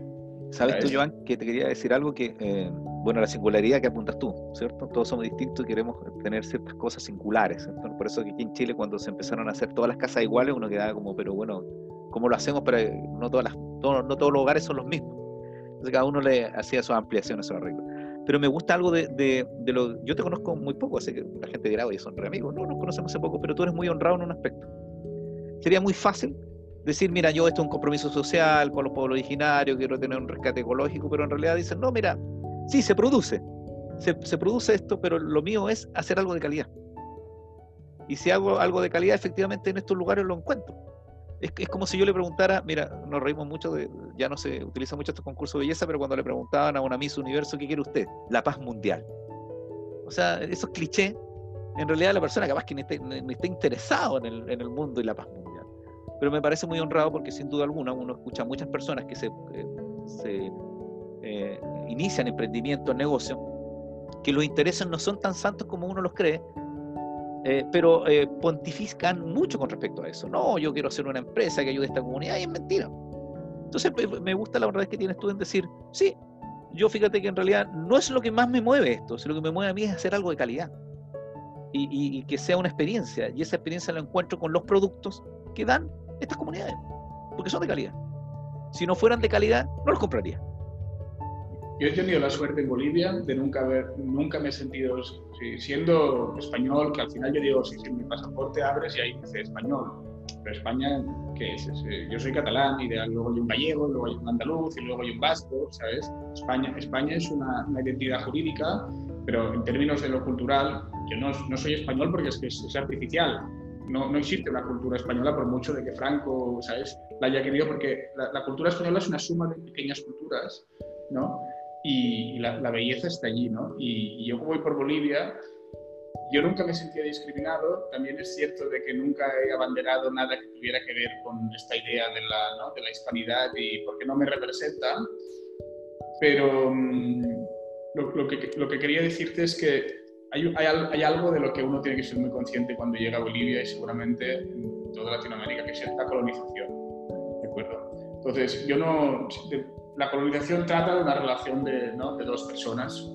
¿Sabes tú, Joan, que te quería decir algo que, eh, bueno, la singularidad que apuntas tú, ¿cierto? Todos somos distintos y queremos tener ciertas cosas singulares. ¿cierto? Por eso que aquí en Chile, cuando se empezaron a hacer todas las casas iguales, uno quedaba como, pero bueno, ¿cómo lo hacemos para no, todas las, no todos los hogares son los mismos? Entonces cada uno le hacía sus ampliaciones, sus arreglos. Pero me gusta algo de, de, de, lo... Yo te conozco muy poco, así que la gente dirá, oye, son re amigos. No, nos conocemos hace poco, pero tú eres muy honrado en un aspecto. Sería muy fácil decir, mira, yo esto es un compromiso social con los pueblos originarios, quiero tener un rescate ecológico, pero en realidad dicen, no, mira, sí, se produce, se, produce esto, pero lo mío es hacer algo de calidad. Y si hago algo de calidad, efectivamente en estos lugares lo encuentro. Es, como si yo le preguntara, mira, nos reímos mucho, de, ya no se utiliza mucho estos concursos de belleza, pero cuando le preguntaban a una Miss Universo, ¿qué quiere usted? La paz mundial. O sea, esos clichés, en realidad la persona capaz que ni esté, ni esté interesado en el, en el mundo y la paz mundial pero me parece muy honrado porque sin duda alguna uno escucha a muchas personas que se, eh, se eh, inician emprendimiento, negocio, que los intereses no son tan santos como uno los cree, eh, pero pontifican mucho con respecto a eso. No, yo quiero hacer una empresa que ayude a esta comunidad y es mentira. Entonces me gusta la verdad que tienes tú en decir, sí, yo fíjate que en realidad no es lo que más me mueve esto, sino lo que me mueve a mí es hacer algo de calidad. Y, y que sea una experiencia, y esa experiencia la encuentro con los productos que dan estas comunidades, porque son de calidad. Si no fueran de calidad, no los compraría. Yo he tenido la suerte en Bolivia de nunca haber, nunca me he sentido, siendo español, que al final yo digo, si, mi pasaporte abres y ahí dice español, pero España, ¿qué es? Eh, yo soy catalán y luego hay un gallego, luego hay un andaluz y luego hay un vasco, ¿sabes? España, España es una, una identidad jurídica, pero en términos de lo cultural, yo no, no soy español porque es que es, artificial. No, no, existe una cultura española por mucho de que Franco, ¿sabes? La haya querido, porque la, cultura española es una suma de pequeñas culturas, ¿no? Y, la, belleza está allí, ¿no? Y, y yo voy por Bolivia, yo nunca me sentía discriminado, también es cierto de que nunca he abanderado nada que tuviera que ver con esta idea de la, de la hispanidad y porque no me representa, pero mm, lo, que, lo, que, quería decirte es que hay, algo de lo que uno tiene que ser muy consciente cuando llega a Bolivia y seguramente en toda Latinoamérica, que es la colonización, ¿de acuerdo? Entonces, yo no... La colonización trata de una relación de, ¿no? de dos personas,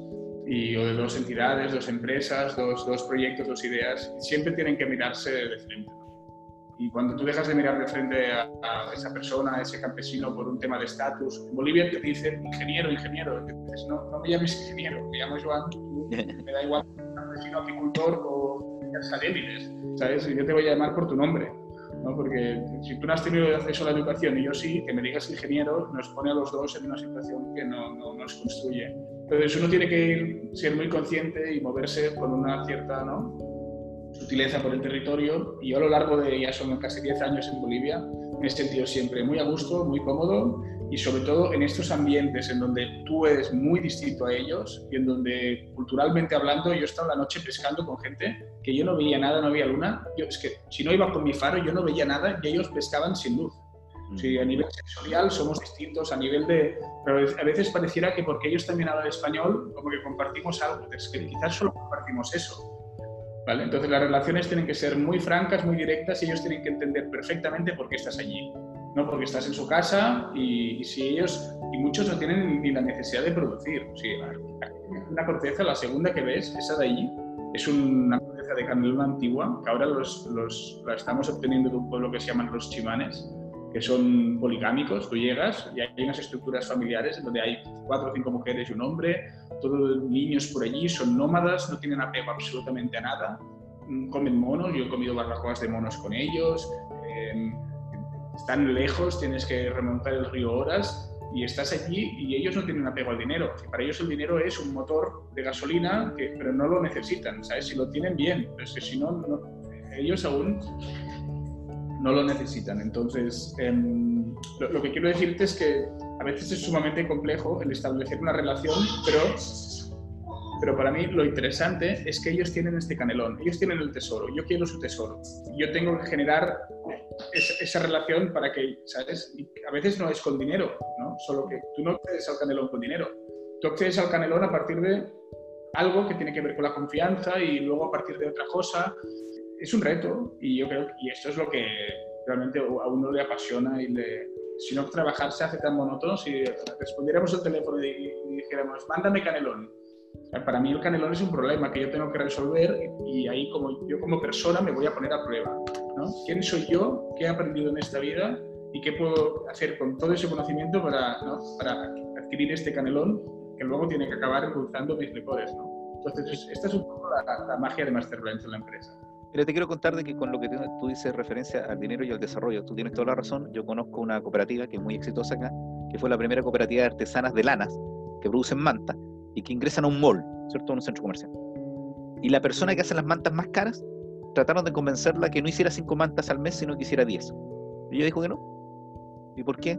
y, o de dos entidades, dos empresas, dos, dos proyectos, dos ideas, siempre tienen que mirarse de frente. Y cuando tú dejas de mirar de frente a, esa persona, a ese campesino por un tema de estatus, en Bolivia te dicen ingeniero, ingeniero. Dices, no, no me llames ingeniero, me llamo Joan, *laughs* me da igual campesino, apicultor o débiles, ¿sabes? Yo te voy a llamar por tu nombre. ¿no? Porque si tú no has tenido acceso a la educación y yo sí, que me digas ingeniero nos pone a los dos en una situación que no, no nos construye. Entonces uno tiene que ser muy consciente y moverse con una cierta ¿no? Sutileza por el territorio. Y yo a lo largo de ya son casi 10 años en Bolivia me he sentido siempre muy a gusto, muy cómodo y sobre todo en estos ambientes en donde tú eres muy distinto a ellos y en donde culturalmente hablando yo estaba la noche pescando con gente que yo no veía nada, no había luna. Yo, es que si no iba con mi faro yo no veía nada y ellos pescaban sin luz. Sí, a nivel sensorial somos distintos, a nivel de... Pero a veces pareciera que porque ellos también hablan español, como que compartimos algo, es que quizás solo compartimos eso. ¿Vale? Entonces las relaciones tienen que ser muy francas, muy directas y ellos tienen que entender perfectamente por qué estás allí. No porque estás en su casa y, si ellos, y muchos no tienen ni la necesidad de producir. Sí, una corteza, la segunda que ves, esa de allí, es una corteza de canelón antigua que ahora los, los, la estamos obteniendo de un pueblo que se llaman los chimanes que son poligámicos, tú llegas y hay unas estructuras familiares donde hay cuatro o cinco mujeres y un hombre, todos niños por allí, son nómadas, no tienen apego absolutamente a nada, mm, comen monos, yo he comido barbacoas de monos con ellos, em, están lejos, tienes que remontar el río horas y estás allí y ellos no tienen apego al dinero. Para ellos el dinero es un motor de gasolina, que, pero no lo necesitan, ¿sabes? Si lo tienen bien, pero es que si no, no ellos aún no lo necesitan. Entonces, em, lo, que quiero decirte es que a veces es sumamente complejo el establecer una relación, pero, pero para mí lo interesante es que ellos tienen este canelón, ellos tienen el tesoro, yo quiero su tesoro. Yo tengo que generar esa, relación para que, ¿sabes? Y a veces no es con dinero, ¿no? Solo que tú no accedes al canelón con dinero. Tú accedes al canelón a partir de algo que tiene que ver con la confianza y luego a partir de otra cosa es un reto y yo creo que esto es lo que realmente a uno le apasiona y le, si no trabajar se hace tan monótono, si respondiéramos al teléfono y, dijéramos, mándame canelón. Para mí el canelón es un problema que yo tengo que resolver y ahí como yo como persona me voy a poner a prueba. ¿no? ¿Quién soy yo? ¿Qué he aprendido en esta vida? ¿Y qué puedo hacer con todo ese conocimiento para, ¿no? para adquirir este canelón que luego tiene que acabar impulsando mis licores? ¿no? Entonces, esta es un poco la, la magia de Masterblends en la empresa. Mira, te quiero contar de que con lo que tú dices referencia al dinero y al desarrollo, tú tienes toda la razón. Yo conozco una cooperativa que es muy exitosa acá, que fue la primera cooperativa de artesanas de lanas que producen mantas y que ingresan a un mall, ¿cierto? A un centro comercial. Y la persona que hace las mantas más caras, trataron de convencerla que no hiciera cinco mantas al mes, sino que hiciera diez. Y ella dijo que no. ¿Y por qué?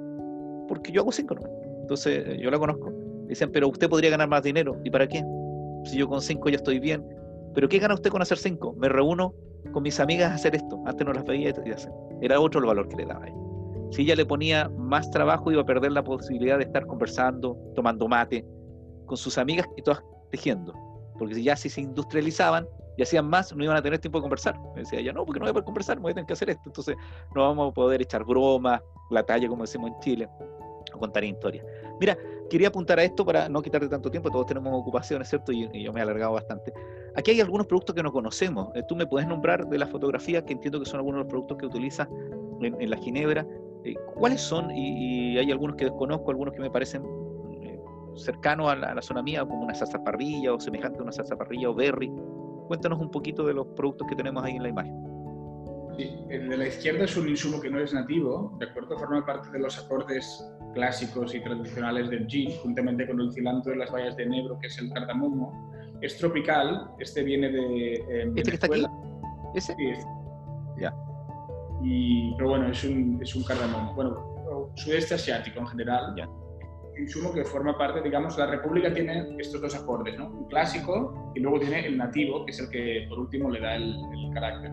Porque yo hago cinco, ¿no? Entonces, eh, yo la conozco. Dicen, pero usted podría ganar más dinero. ¿Y para qué? Si yo con cinco ya estoy bien, pero ¿qué gana usted con hacer cinco? Me reúno con mis amigas a hacer esto. Antes no las veía y hacer. Era otro el valor que le daba a. Si ella le ponía más trabajo, iba a perder la posibilidad de estar conversando, tomando mate, con sus amigas y todas tejiendo. Porque si ya si se industrializaban y hacían más, no iban a tener tiempo de conversar. Me decía ella, no, porque no voy a poder conversar, voy a tener que hacer esto. Entonces no vamos a poder echar bromas, la talla, como decimos en Chile, o contar historias. Mira, quería apuntar a esto para no quitarte tanto tiempo, todos tenemos ocupaciones, ¿cierto? Y, yo me he alargado bastante. Aquí hay algunos productos que no conocemos. Eh, Tú me puedes nombrar de la fotografía, que entiendo que son algunos de los productos que utilizas en, la Ginebra. Eh, ¿Cuáles son? Y, hay algunos que desconozco, algunos que me parecen eh, cercanos a la, zona mía, como una salsa parrilla o semejante a una salsa parrilla o berry. Cuéntanos un poquito de los productos que tenemos ahí en la imagen. Sí, el de la izquierda es un insumo que no es nativo, ¿de acuerdo? Forma parte de los acordes clásicos y tradicionales del gin, juntamente con el cilantro de las bayas de enebro, que es el cardamomo. Es tropical, este viene de eh, ¿Este que está aquí? ¿Ese? Sí, este. Ya. Y, pero bueno, es un, es un cardamomo. Bueno, sudeste asiático en general. Ya. Insumo que forma parte, digamos, la República tiene estos dos acordes, ¿no? Un clásico y luego tiene el nativo, que es el que por último le da el, el carácter.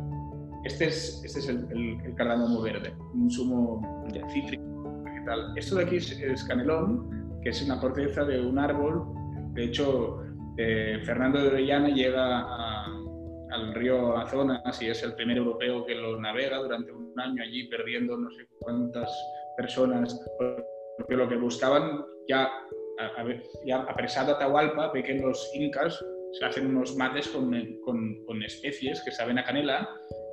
Este es, este es el, el, cardamomo verde, un zumo cítrico. Vegetal. Esto de aquí es, canelón, que es una corteza de un árbol. De hecho, eh, Fernando de Orellana llega al río Amazonas y es el primer europeo que lo navega durante un año allí, perdiendo no sé cuántas personas, porque lo que buscaban ya, a, ya apresado a Atahualpa, ve que los incas se hacen unos mates con, con, con especies que saben a canela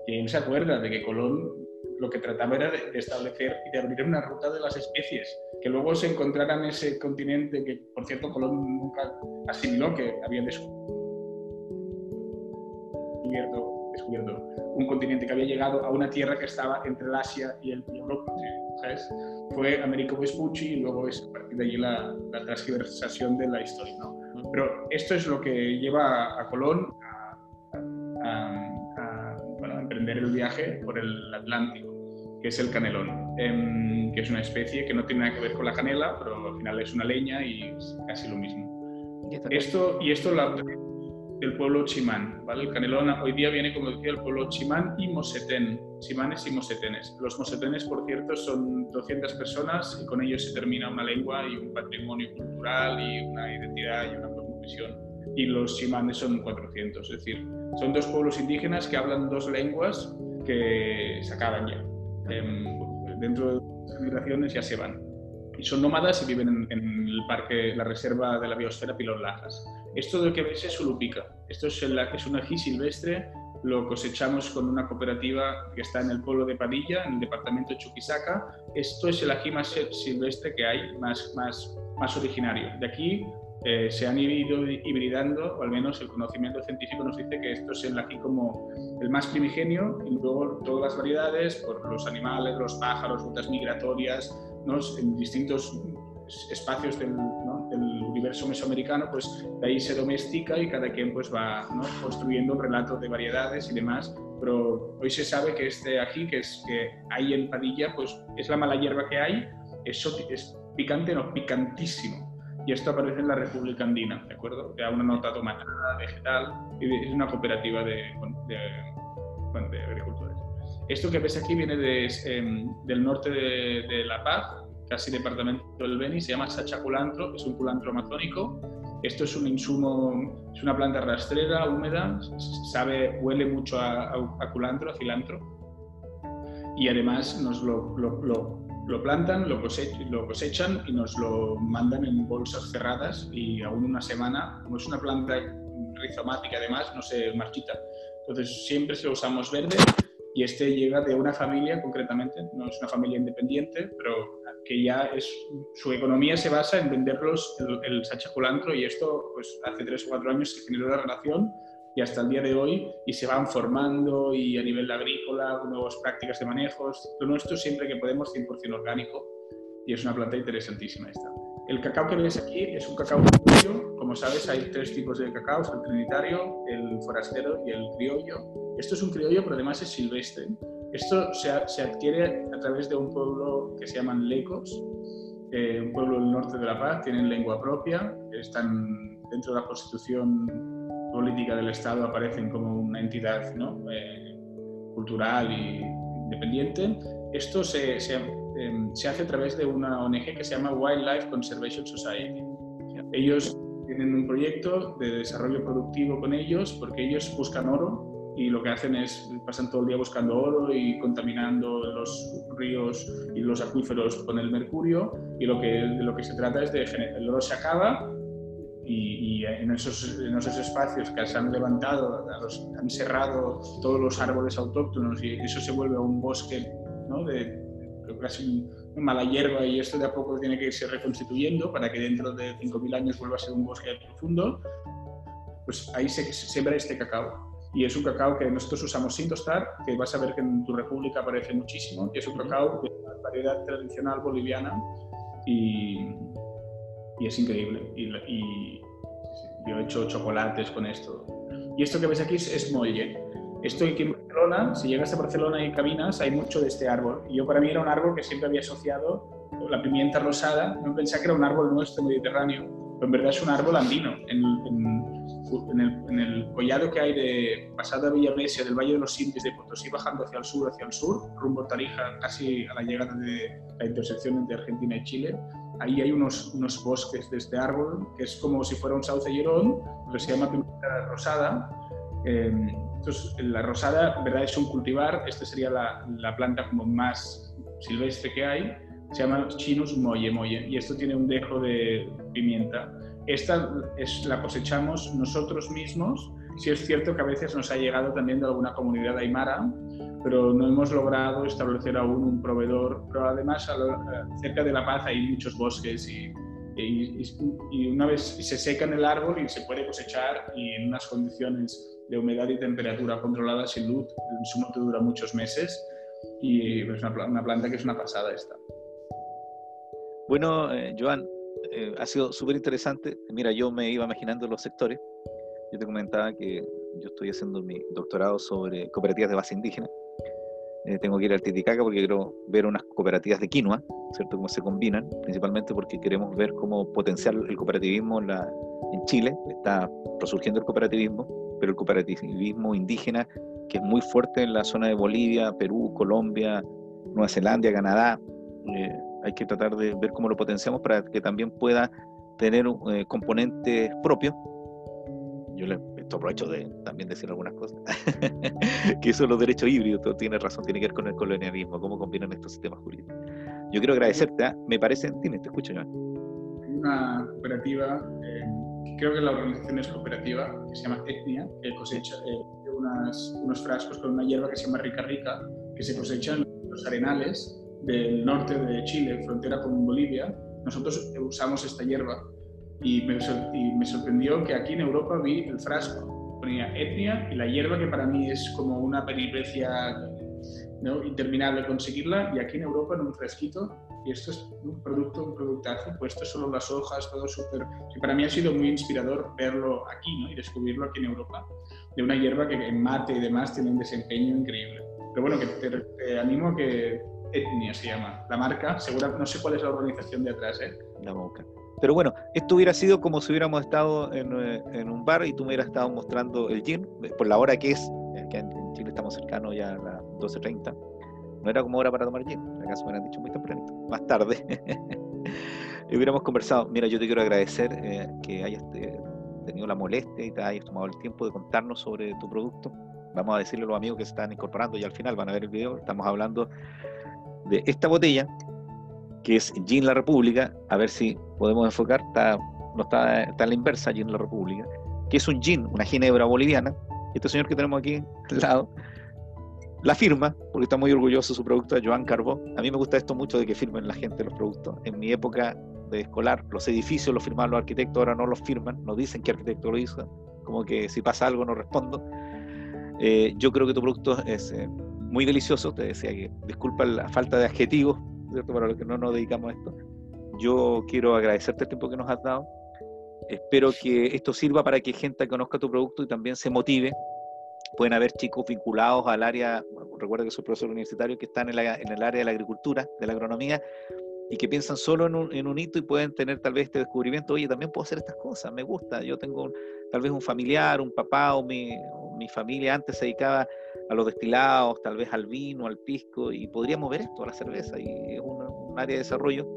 y él se acuerda de que Colón lo que trataba era de, establecer y de abrir una ruta de las especies, que luego se encontraran ese continente que, por cierto, Colón nunca asimiló que había descubierto, descubierto un continente que había llegado a una tierra que estaba entre el Asia y el Europa. ¿sabes? Fue Américo Vespucci y luego es a partir de allí la, la transversación de la historia. ¿no? Pero esto es lo que lleva a Colón emprender el viaje por el Atlántico, que es el canelón, em, que es una especie que no tiene nada que ver con la canela, pero al final es una leña y es casi lo mismo. Esto, y esto la, del pueblo chimán, ¿vale? El canelón hoy día viene, como decía, el pueblo chimán y mosetén, chimanes y mosetenes. Los mosetenes, por cierto, son 200 personas y con ellos se termina una lengua y un patrimonio cultural y una identidad y una cosmovisión. Y los chimanes son 400, es decir, son dos pueblos indígenas que hablan dos lenguas que se acaban ya. Em, dentro de las migraciones ya se van. Y son nómadas y viven en, el parque, la reserva de la biosfera Pilón Lajas. Esto de lo que ves es sulupica. Esto es, el, es un ají silvestre, lo cosechamos con una cooperativa que está en el pueblo de Padilla, en el departamento de Chuquisaca. Esto es el ají más silvestre que hay, más, más, más originario. De aquí eh, se han ido hibridando, o al menos el conocimiento científico nos dice que esto es el aquí como el más primigenio y luego todas las variedades, por los animales, los pájaros, rutas migratorias, ¿no? en distintos espacios del, universo mesoamericano, pues de ahí se domestica y cada quien pues va construyendo un relato de variedades y demás. Pero hoy se sabe que este ají, que, es, que hay en Padilla, pues es la mala hierba que hay, es picante, no, picantísimo y esto aparece en la República Andina, ¿de acuerdo? Da una nota tomatada, vegetal, y es una cooperativa de, de, agricultores. Esto que ves aquí viene de, em, del norte de, La Paz, casi departamento del Beni, se llama sachaculantro, es un culantro amazónico. Esto es un insumo, es una planta rastrera, húmeda, sabe, huele mucho a, a culantro, a cilantro, y además nos lo, lo, lo lo plantan, lo, cosechan y nos lo mandan en bolsas cerradas y aún una semana, como es una planta rizomática además, no se marchita. Entonces siempre se lo usamos verde y este llega de una familia concretamente, no es una familia independiente, pero que ya es, su economía se basa en venderlos el, el sachaculantro y esto pues hace tres o cuatro años se generó la relación y hasta el día de hoy y se van formando y a nivel agrícola, nuevas prácticas de manejos. Lo nuestro siempre que podemos 100% orgánico y es una planta interesantísima esta. El cacao que ves aquí es un cacao criollo. Como sabes, hay tres tipos de cacao, el trinitario, el forastero y el criollo. Esto es un criollo, pero además es silvestre. Esto se, se adquiere a través de un pueblo que se llaman lecos, eh, un pueblo del norte de La Paz, tienen lengua propia, están dentro de la constitución política del Estado aparecen como una entidad ¿no? eh, cultural y independiente. Esto se, se, em, se, hace a través de una ONG que se llama Wildlife Conservation Society. Ellos tienen un proyecto de desarrollo productivo con ellos porque ellos buscan oro y lo que hacen es pasan todo el día buscando oro y contaminando los ríos y los acuíferos con el mercurio y lo que, lo que se trata es de el oro se acaba y, en, esos, en, esos, espacios que se han levantado, han cerrado todos los árboles autóctonos y eso se vuelve un bosque ¿no? de, casi una mala hierba y esto de a poco tiene que irse reconstituyendo para que dentro de 5.000 años vuelva a ser un bosque profundo, pues ahí se siembra este cacao. y es un cacao que nosotros usamos sin tostar, que vas a ver que en tu república aparece muchísimo, y es un cacao de una variedad tradicional boliviana y, y es increíble. Y, yo he hecho chocolates con esto. Y esto que ves aquí es, es molle. Esto aquí en Barcelona, si llegas a Barcelona y caminas, hay mucho de este árbol. Y yo para mí era un árbol que siempre había asociado la pimienta rosada. No pensaba que era un árbol nuestro mediterráneo, pero en verdad es un árbol andino. En, el, en collado que hay de pasada Villamesia del Valle de los Indios de Potosí bajando hacia el sur, hacia el sur, rumbo a Tarija, casi a la llegada de la intersección entre Argentina y Chile, ahí hay unos, unos bosques de este árbol, que es como si fuera un sauce llorón, pero se llama pimienta rosada. Eh, entonces, la rosada, verdad, es un cultivar, esta sería la, la, planta como más silvestre que hay, se llama Chinus molle molle, y esto tiene un dejo de pimienta. Esta es, la cosechamos nosotros mismos, si es cierto que a veces nos ha llegado también de alguna comunidad aymara, pero no hemos logrado establecer aún un proveedor. Pero además, cerca de La Paz hay muchos bosques y, y, una vez se seca en el árbol y se puede cosechar y en unas condiciones de humedad y temperatura controladas sin luz, el sumo te dura muchos meses y es una, planta que es una pasada esta. Bueno, eh, Joan, eh, ha sido súper interesante. Mira, yo me iba imaginando los sectores. Yo te comentaba que yo estoy haciendo mi doctorado sobre cooperativas de base indígena eh, tengo que ir al Titicaca porque quiero ver unas cooperativas de quinoa, ¿cierto? Cómo se combinan, principalmente porque queremos ver cómo potenciar el cooperativismo en, la, en Chile. Está resurgiendo el cooperativismo, pero el cooperativismo indígena, que es muy fuerte en la zona de Bolivia, Perú, Colombia, Nueva Zelanda, Canadá. Eh, hay que tratar de ver cómo lo potenciamos para que también pueda tener eh, componentes propios. Yo le aprovecho de también decir algunas cosas, *laughs* que son los derechos híbridos, tú tienes razón, tiene que ver con el colonialismo, cómo combinan estos sistemas jurídicos. Yo quiero agradecerte, ¿ah? me parece, dime, te escucho, Joan. Una cooperativa, eh, creo que la organización es cooperativa, que se llama Etnia, que cosecha eh, unos frascos con una hierba que se llama Rica Rica, que se cosechan en los arenales del norte de Chile, frontera con Bolivia. Nosotros usamos esta hierba y me, sorprendió que aquí en Europa vi el frasco, ponía etnia y la hierba, que para mí es como una peripecia ¿no? interminable conseguirla, y aquí en Europa en un frasquito, y esto es un producto, un productazo, puesto solo las hojas, todo súper... Y para mí ha sido muy inspirador verlo aquí ¿no? y descubrirlo aquí en Europa, de una hierba que en mate y demás tiene un desempeño increíble. Pero bueno, que te, te animo a que Etnia se llama, la marca, segura, no sé cuál es la organización de atrás, ¿eh? La boca. Pero bueno, esto hubiera sido como si hubiéramos estado eh, en, un bar y tú me hubieras estado mostrando el gin, eh, por la hora que es, eh, que en Chile estamos cercanos ya a las 12.30. No era como hora para tomar gin, en acaso me hubieran dicho muy temprano, más tarde. *laughs* y hubiéramos conversado. Mira, yo te quiero agradecer que hayas tenido la molestia y te hayas tomado el tiempo de contarnos sobre tu producto. Vamos a decirle a los amigos que se están incorporando y al final van a ver el video. Estamos hablando de esta botella que es Gin La República, a ver si podemos enfocar, está, no está, está en la inversa Gin La República, que es un gin, una ginebra boliviana. Este señor que tenemos aquí al lado, la firma, porque está muy orgulloso de su producto, Joan Carbó. A mí me gusta esto mucho de que firmen la gente los productos. En mi época de escolar, los edificios los firmaban los arquitectos, ahora no los firman, no dicen qué arquitecto lo hizo, como que si pasa algo no respondo. Eh, yo creo que tu producto es eh, muy delicioso, te decía que disculpa la falta de adjetivos, para los que no nos dedicamos a esto. Yo quiero agradecerte el tiempo que nos has dado. Espero que esto sirva para que gente conozca tu producto y también se motive. Pueden haber chicos vinculados al área, recuerda que soy profesor universitario, que están en, en, el área de la agricultura, de la agronomía, y que piensan solo en un, en un, hito y pueden tener tal vez este descubrimiento, oye, también puedo hacer estas cosas, me gusta, yo tengo tal vez un familiar, un papá o mi, o mi familia antes se dedicaba a los destilados, tal vez al vino, al pisco, y podríamos ver esto, a la cerveza, y es un, área de desarrollo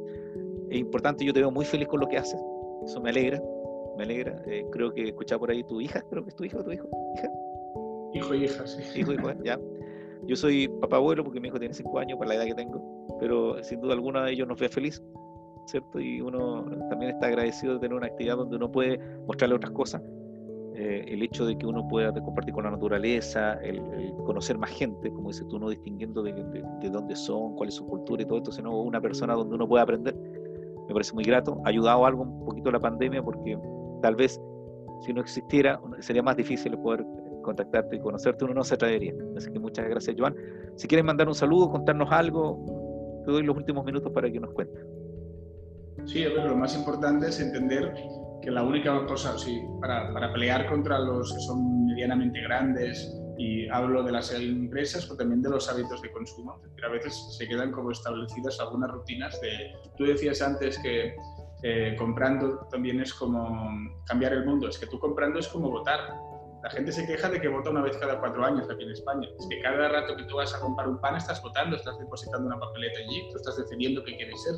es importante, yo te veo muy feliz con lo que haces, eso me alegra, me alegra, eh, creo que escuchaba por ahí tu hija, creo que es tu hijo, tu hijo, hija. Hijo y hija, sí. Hijo y hija, ya. Yo soy papá abuelo porque mi hijo tiene cinco años, por la edad que tengo, pero sin duda alguna de ellos nos ve feliz, ¿cierto? Y uno también está agradecido de tener una actividad donde uno puede mostrarle otras cosas eh, el hecho de que uno pueda compartir con la naturaleza, el, conocer más gente, como dices tú, no distinguiendo de, dónde son, cuál es su cultura y todo esto, sino una persona donde uno puede aprender. Me parece muy grato. Ha ayudado algo un poquito la pandemia porque tal vez si no existiera sería más difícil poder contactarte y conocerte uno no se atrevería. Así que muchas gracias, Joan. Si quieres mandar un saludo, contarnos algo, te doy los últimos minutos para que nos cuentes. Sí, ver, lo más importante es entender que la única cosa, sí, para, para pelear contra los que son medianamente grandes, y hablo de las empresas, pero también de los hábitos de consumo. a veces se quedan como establecidas algunas rutinas de... Tú decías antes que eh, comprando también es como cambiar el mundo. Es que tú comprando es como votar. La gente se queja de que vota una vez cada cuatro años aquí en España. Es que cada rato que tú vas a comprar un pan estás votando, estás depositando una papeleta allí, tú estás decidiendo qué quieres ser.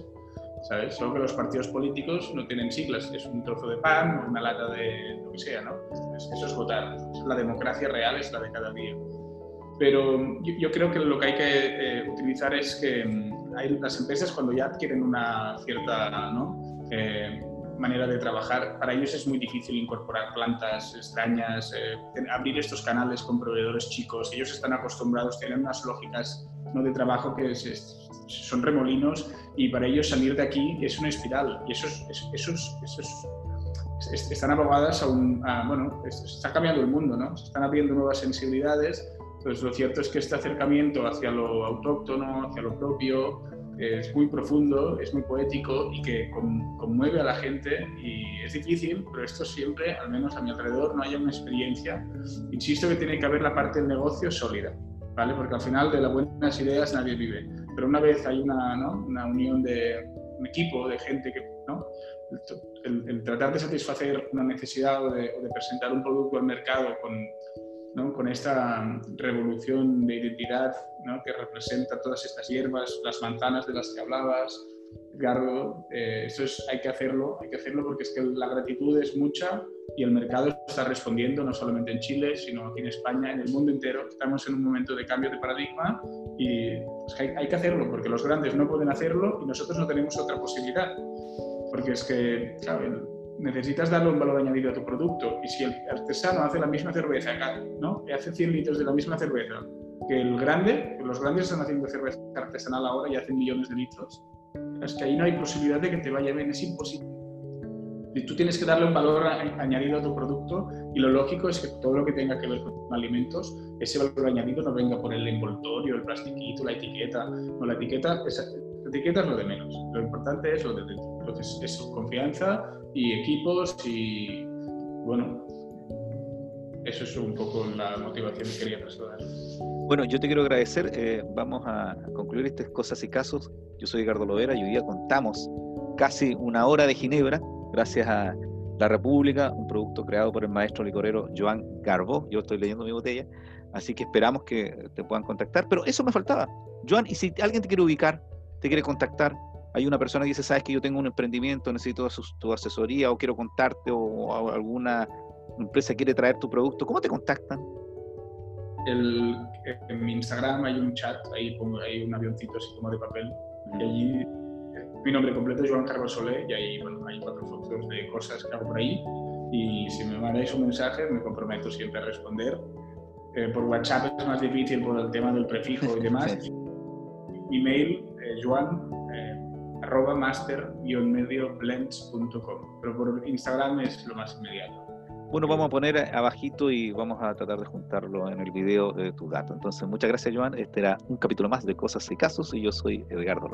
¿sabes? Solo que los partidos políticos no tienen siglas, es un trozo de pan una lata de lo que sea, ¿no? Eso es votar. La democracia real es la de cada día. Pero yo, creo que lo que hay que eh, utilizar es que mm, hay las empresas cuando ya adquieren una cierta ¿no? eh, manera de trabajar, para ellos es muy difícil incorporar plantas extrañas, eh, abrir estos canales con proveedores chicos. Ellos están acostumbrados, tienen unas lógicas ¿no? de trabajo que son remolinos y para ellos salir de aquí es una espiral y eso están abogadas a un, bueno, está cambiando el mundo, ¿no? Se están abriendo nuevas sensibilidades, pues lo cierto es que este acercamiento hacia lo autóctono, hacia lo propio, es muy profundo, es muy poético y que conmueve a la gente y es difícil, pero esto siempre, al menos a mi alrededor, no haya una experiencia. Insisto que tiene que haber la parte del negocio sólida, ¿vale? Porque al final de las buenas ideas nadie vive. Pero una vez hay una, ¿no? una unión de un equipo de gente que, ¿no? El, tratar de satisfacer una necesidad o de, o de, presentar un producto al mercado con, ¿no? con esta revolución de identidad ¿no? que representa todas estas hierbas, las manzanas de las que hablabas, Edgardo, eh, eso es, hay que hacerlo, hay que hacerlo porque es que la gratitud es mucha y el mercado está respondiendo, no solamente en Chile, sino aquí en España, en el mundo entero. Estamos en un momento de cambio de paradigma y pues, hay, que hacerlo porque los grandes no pueden hacerlo y nosotros no tenemos otra posibilidad. Porque es que, necesitas darle un valor añadido a tu producto y si el artesano hace la misma cerveza, ¿no? Hace 100 litros de la misma cerveza que el grande, los grandes están haciendo cerveza artesanal ahora y hacen millones de litros, es que ahí no hay posibilidad de que te vaya bien, es imposible. Y tú tienes que darle un valor añadido a tu producto y lo lógico es que todo lo que tenga que ver con alimentos, ese valor añadido no venga por el envoltorio, el plastiquito, la etiqueta. No, la etiqueta, esa, la etiqueta es lo de menos. Lo importante es lo de dentro. Entonces, es confianza y equipos y, bueno, eso es un poco la motivación que quería trasladar. Bueno, yo te quiero agradecer. Eh, vamos a concluir estas cosas y casos. Yo soy Ricardo Lovera y hoy día contamos casi una hora de Ginebra, gracias a La República, un producto creado por el maestro licorero Joan Garbo. Yo estoy leyendo mi botella, así que esperamos que te puedan contactar. Pero eso me faltaba. Joan, y si alguien te quiere ubicar, te quiere contactar, hay una persona que dice, sabes que yo tengo un emprendimiento, necesito tu asesoría o quiero contarte o alguna empresa quiere traer tu producto, ¿cómo te contactan? El, en mi Instagram hay un chat, ahí pongo, hay un avioncito así como de papel, y allí mi nombre completo es Joan Carlos Solé, y ahí bueno, hay cuatro fotos de cosas que hago por ahí, y si me mandáis un mensaje me comprometo siempre a responder. Eh, por WhatsApp es más difícil por el tema del prefijo y demás. *laughs* Email, eh, Joan, eh, arroba master-medioblends.com, pero por Instagram es lo más inmediato. Bueno, vamos a poner abajito y vamos a tratar de juntarlo en el video de tu gato. Entonces, muchas gracias, Joan. Este era un capítulo más de Cosas y Casos y yo soy Edgardo.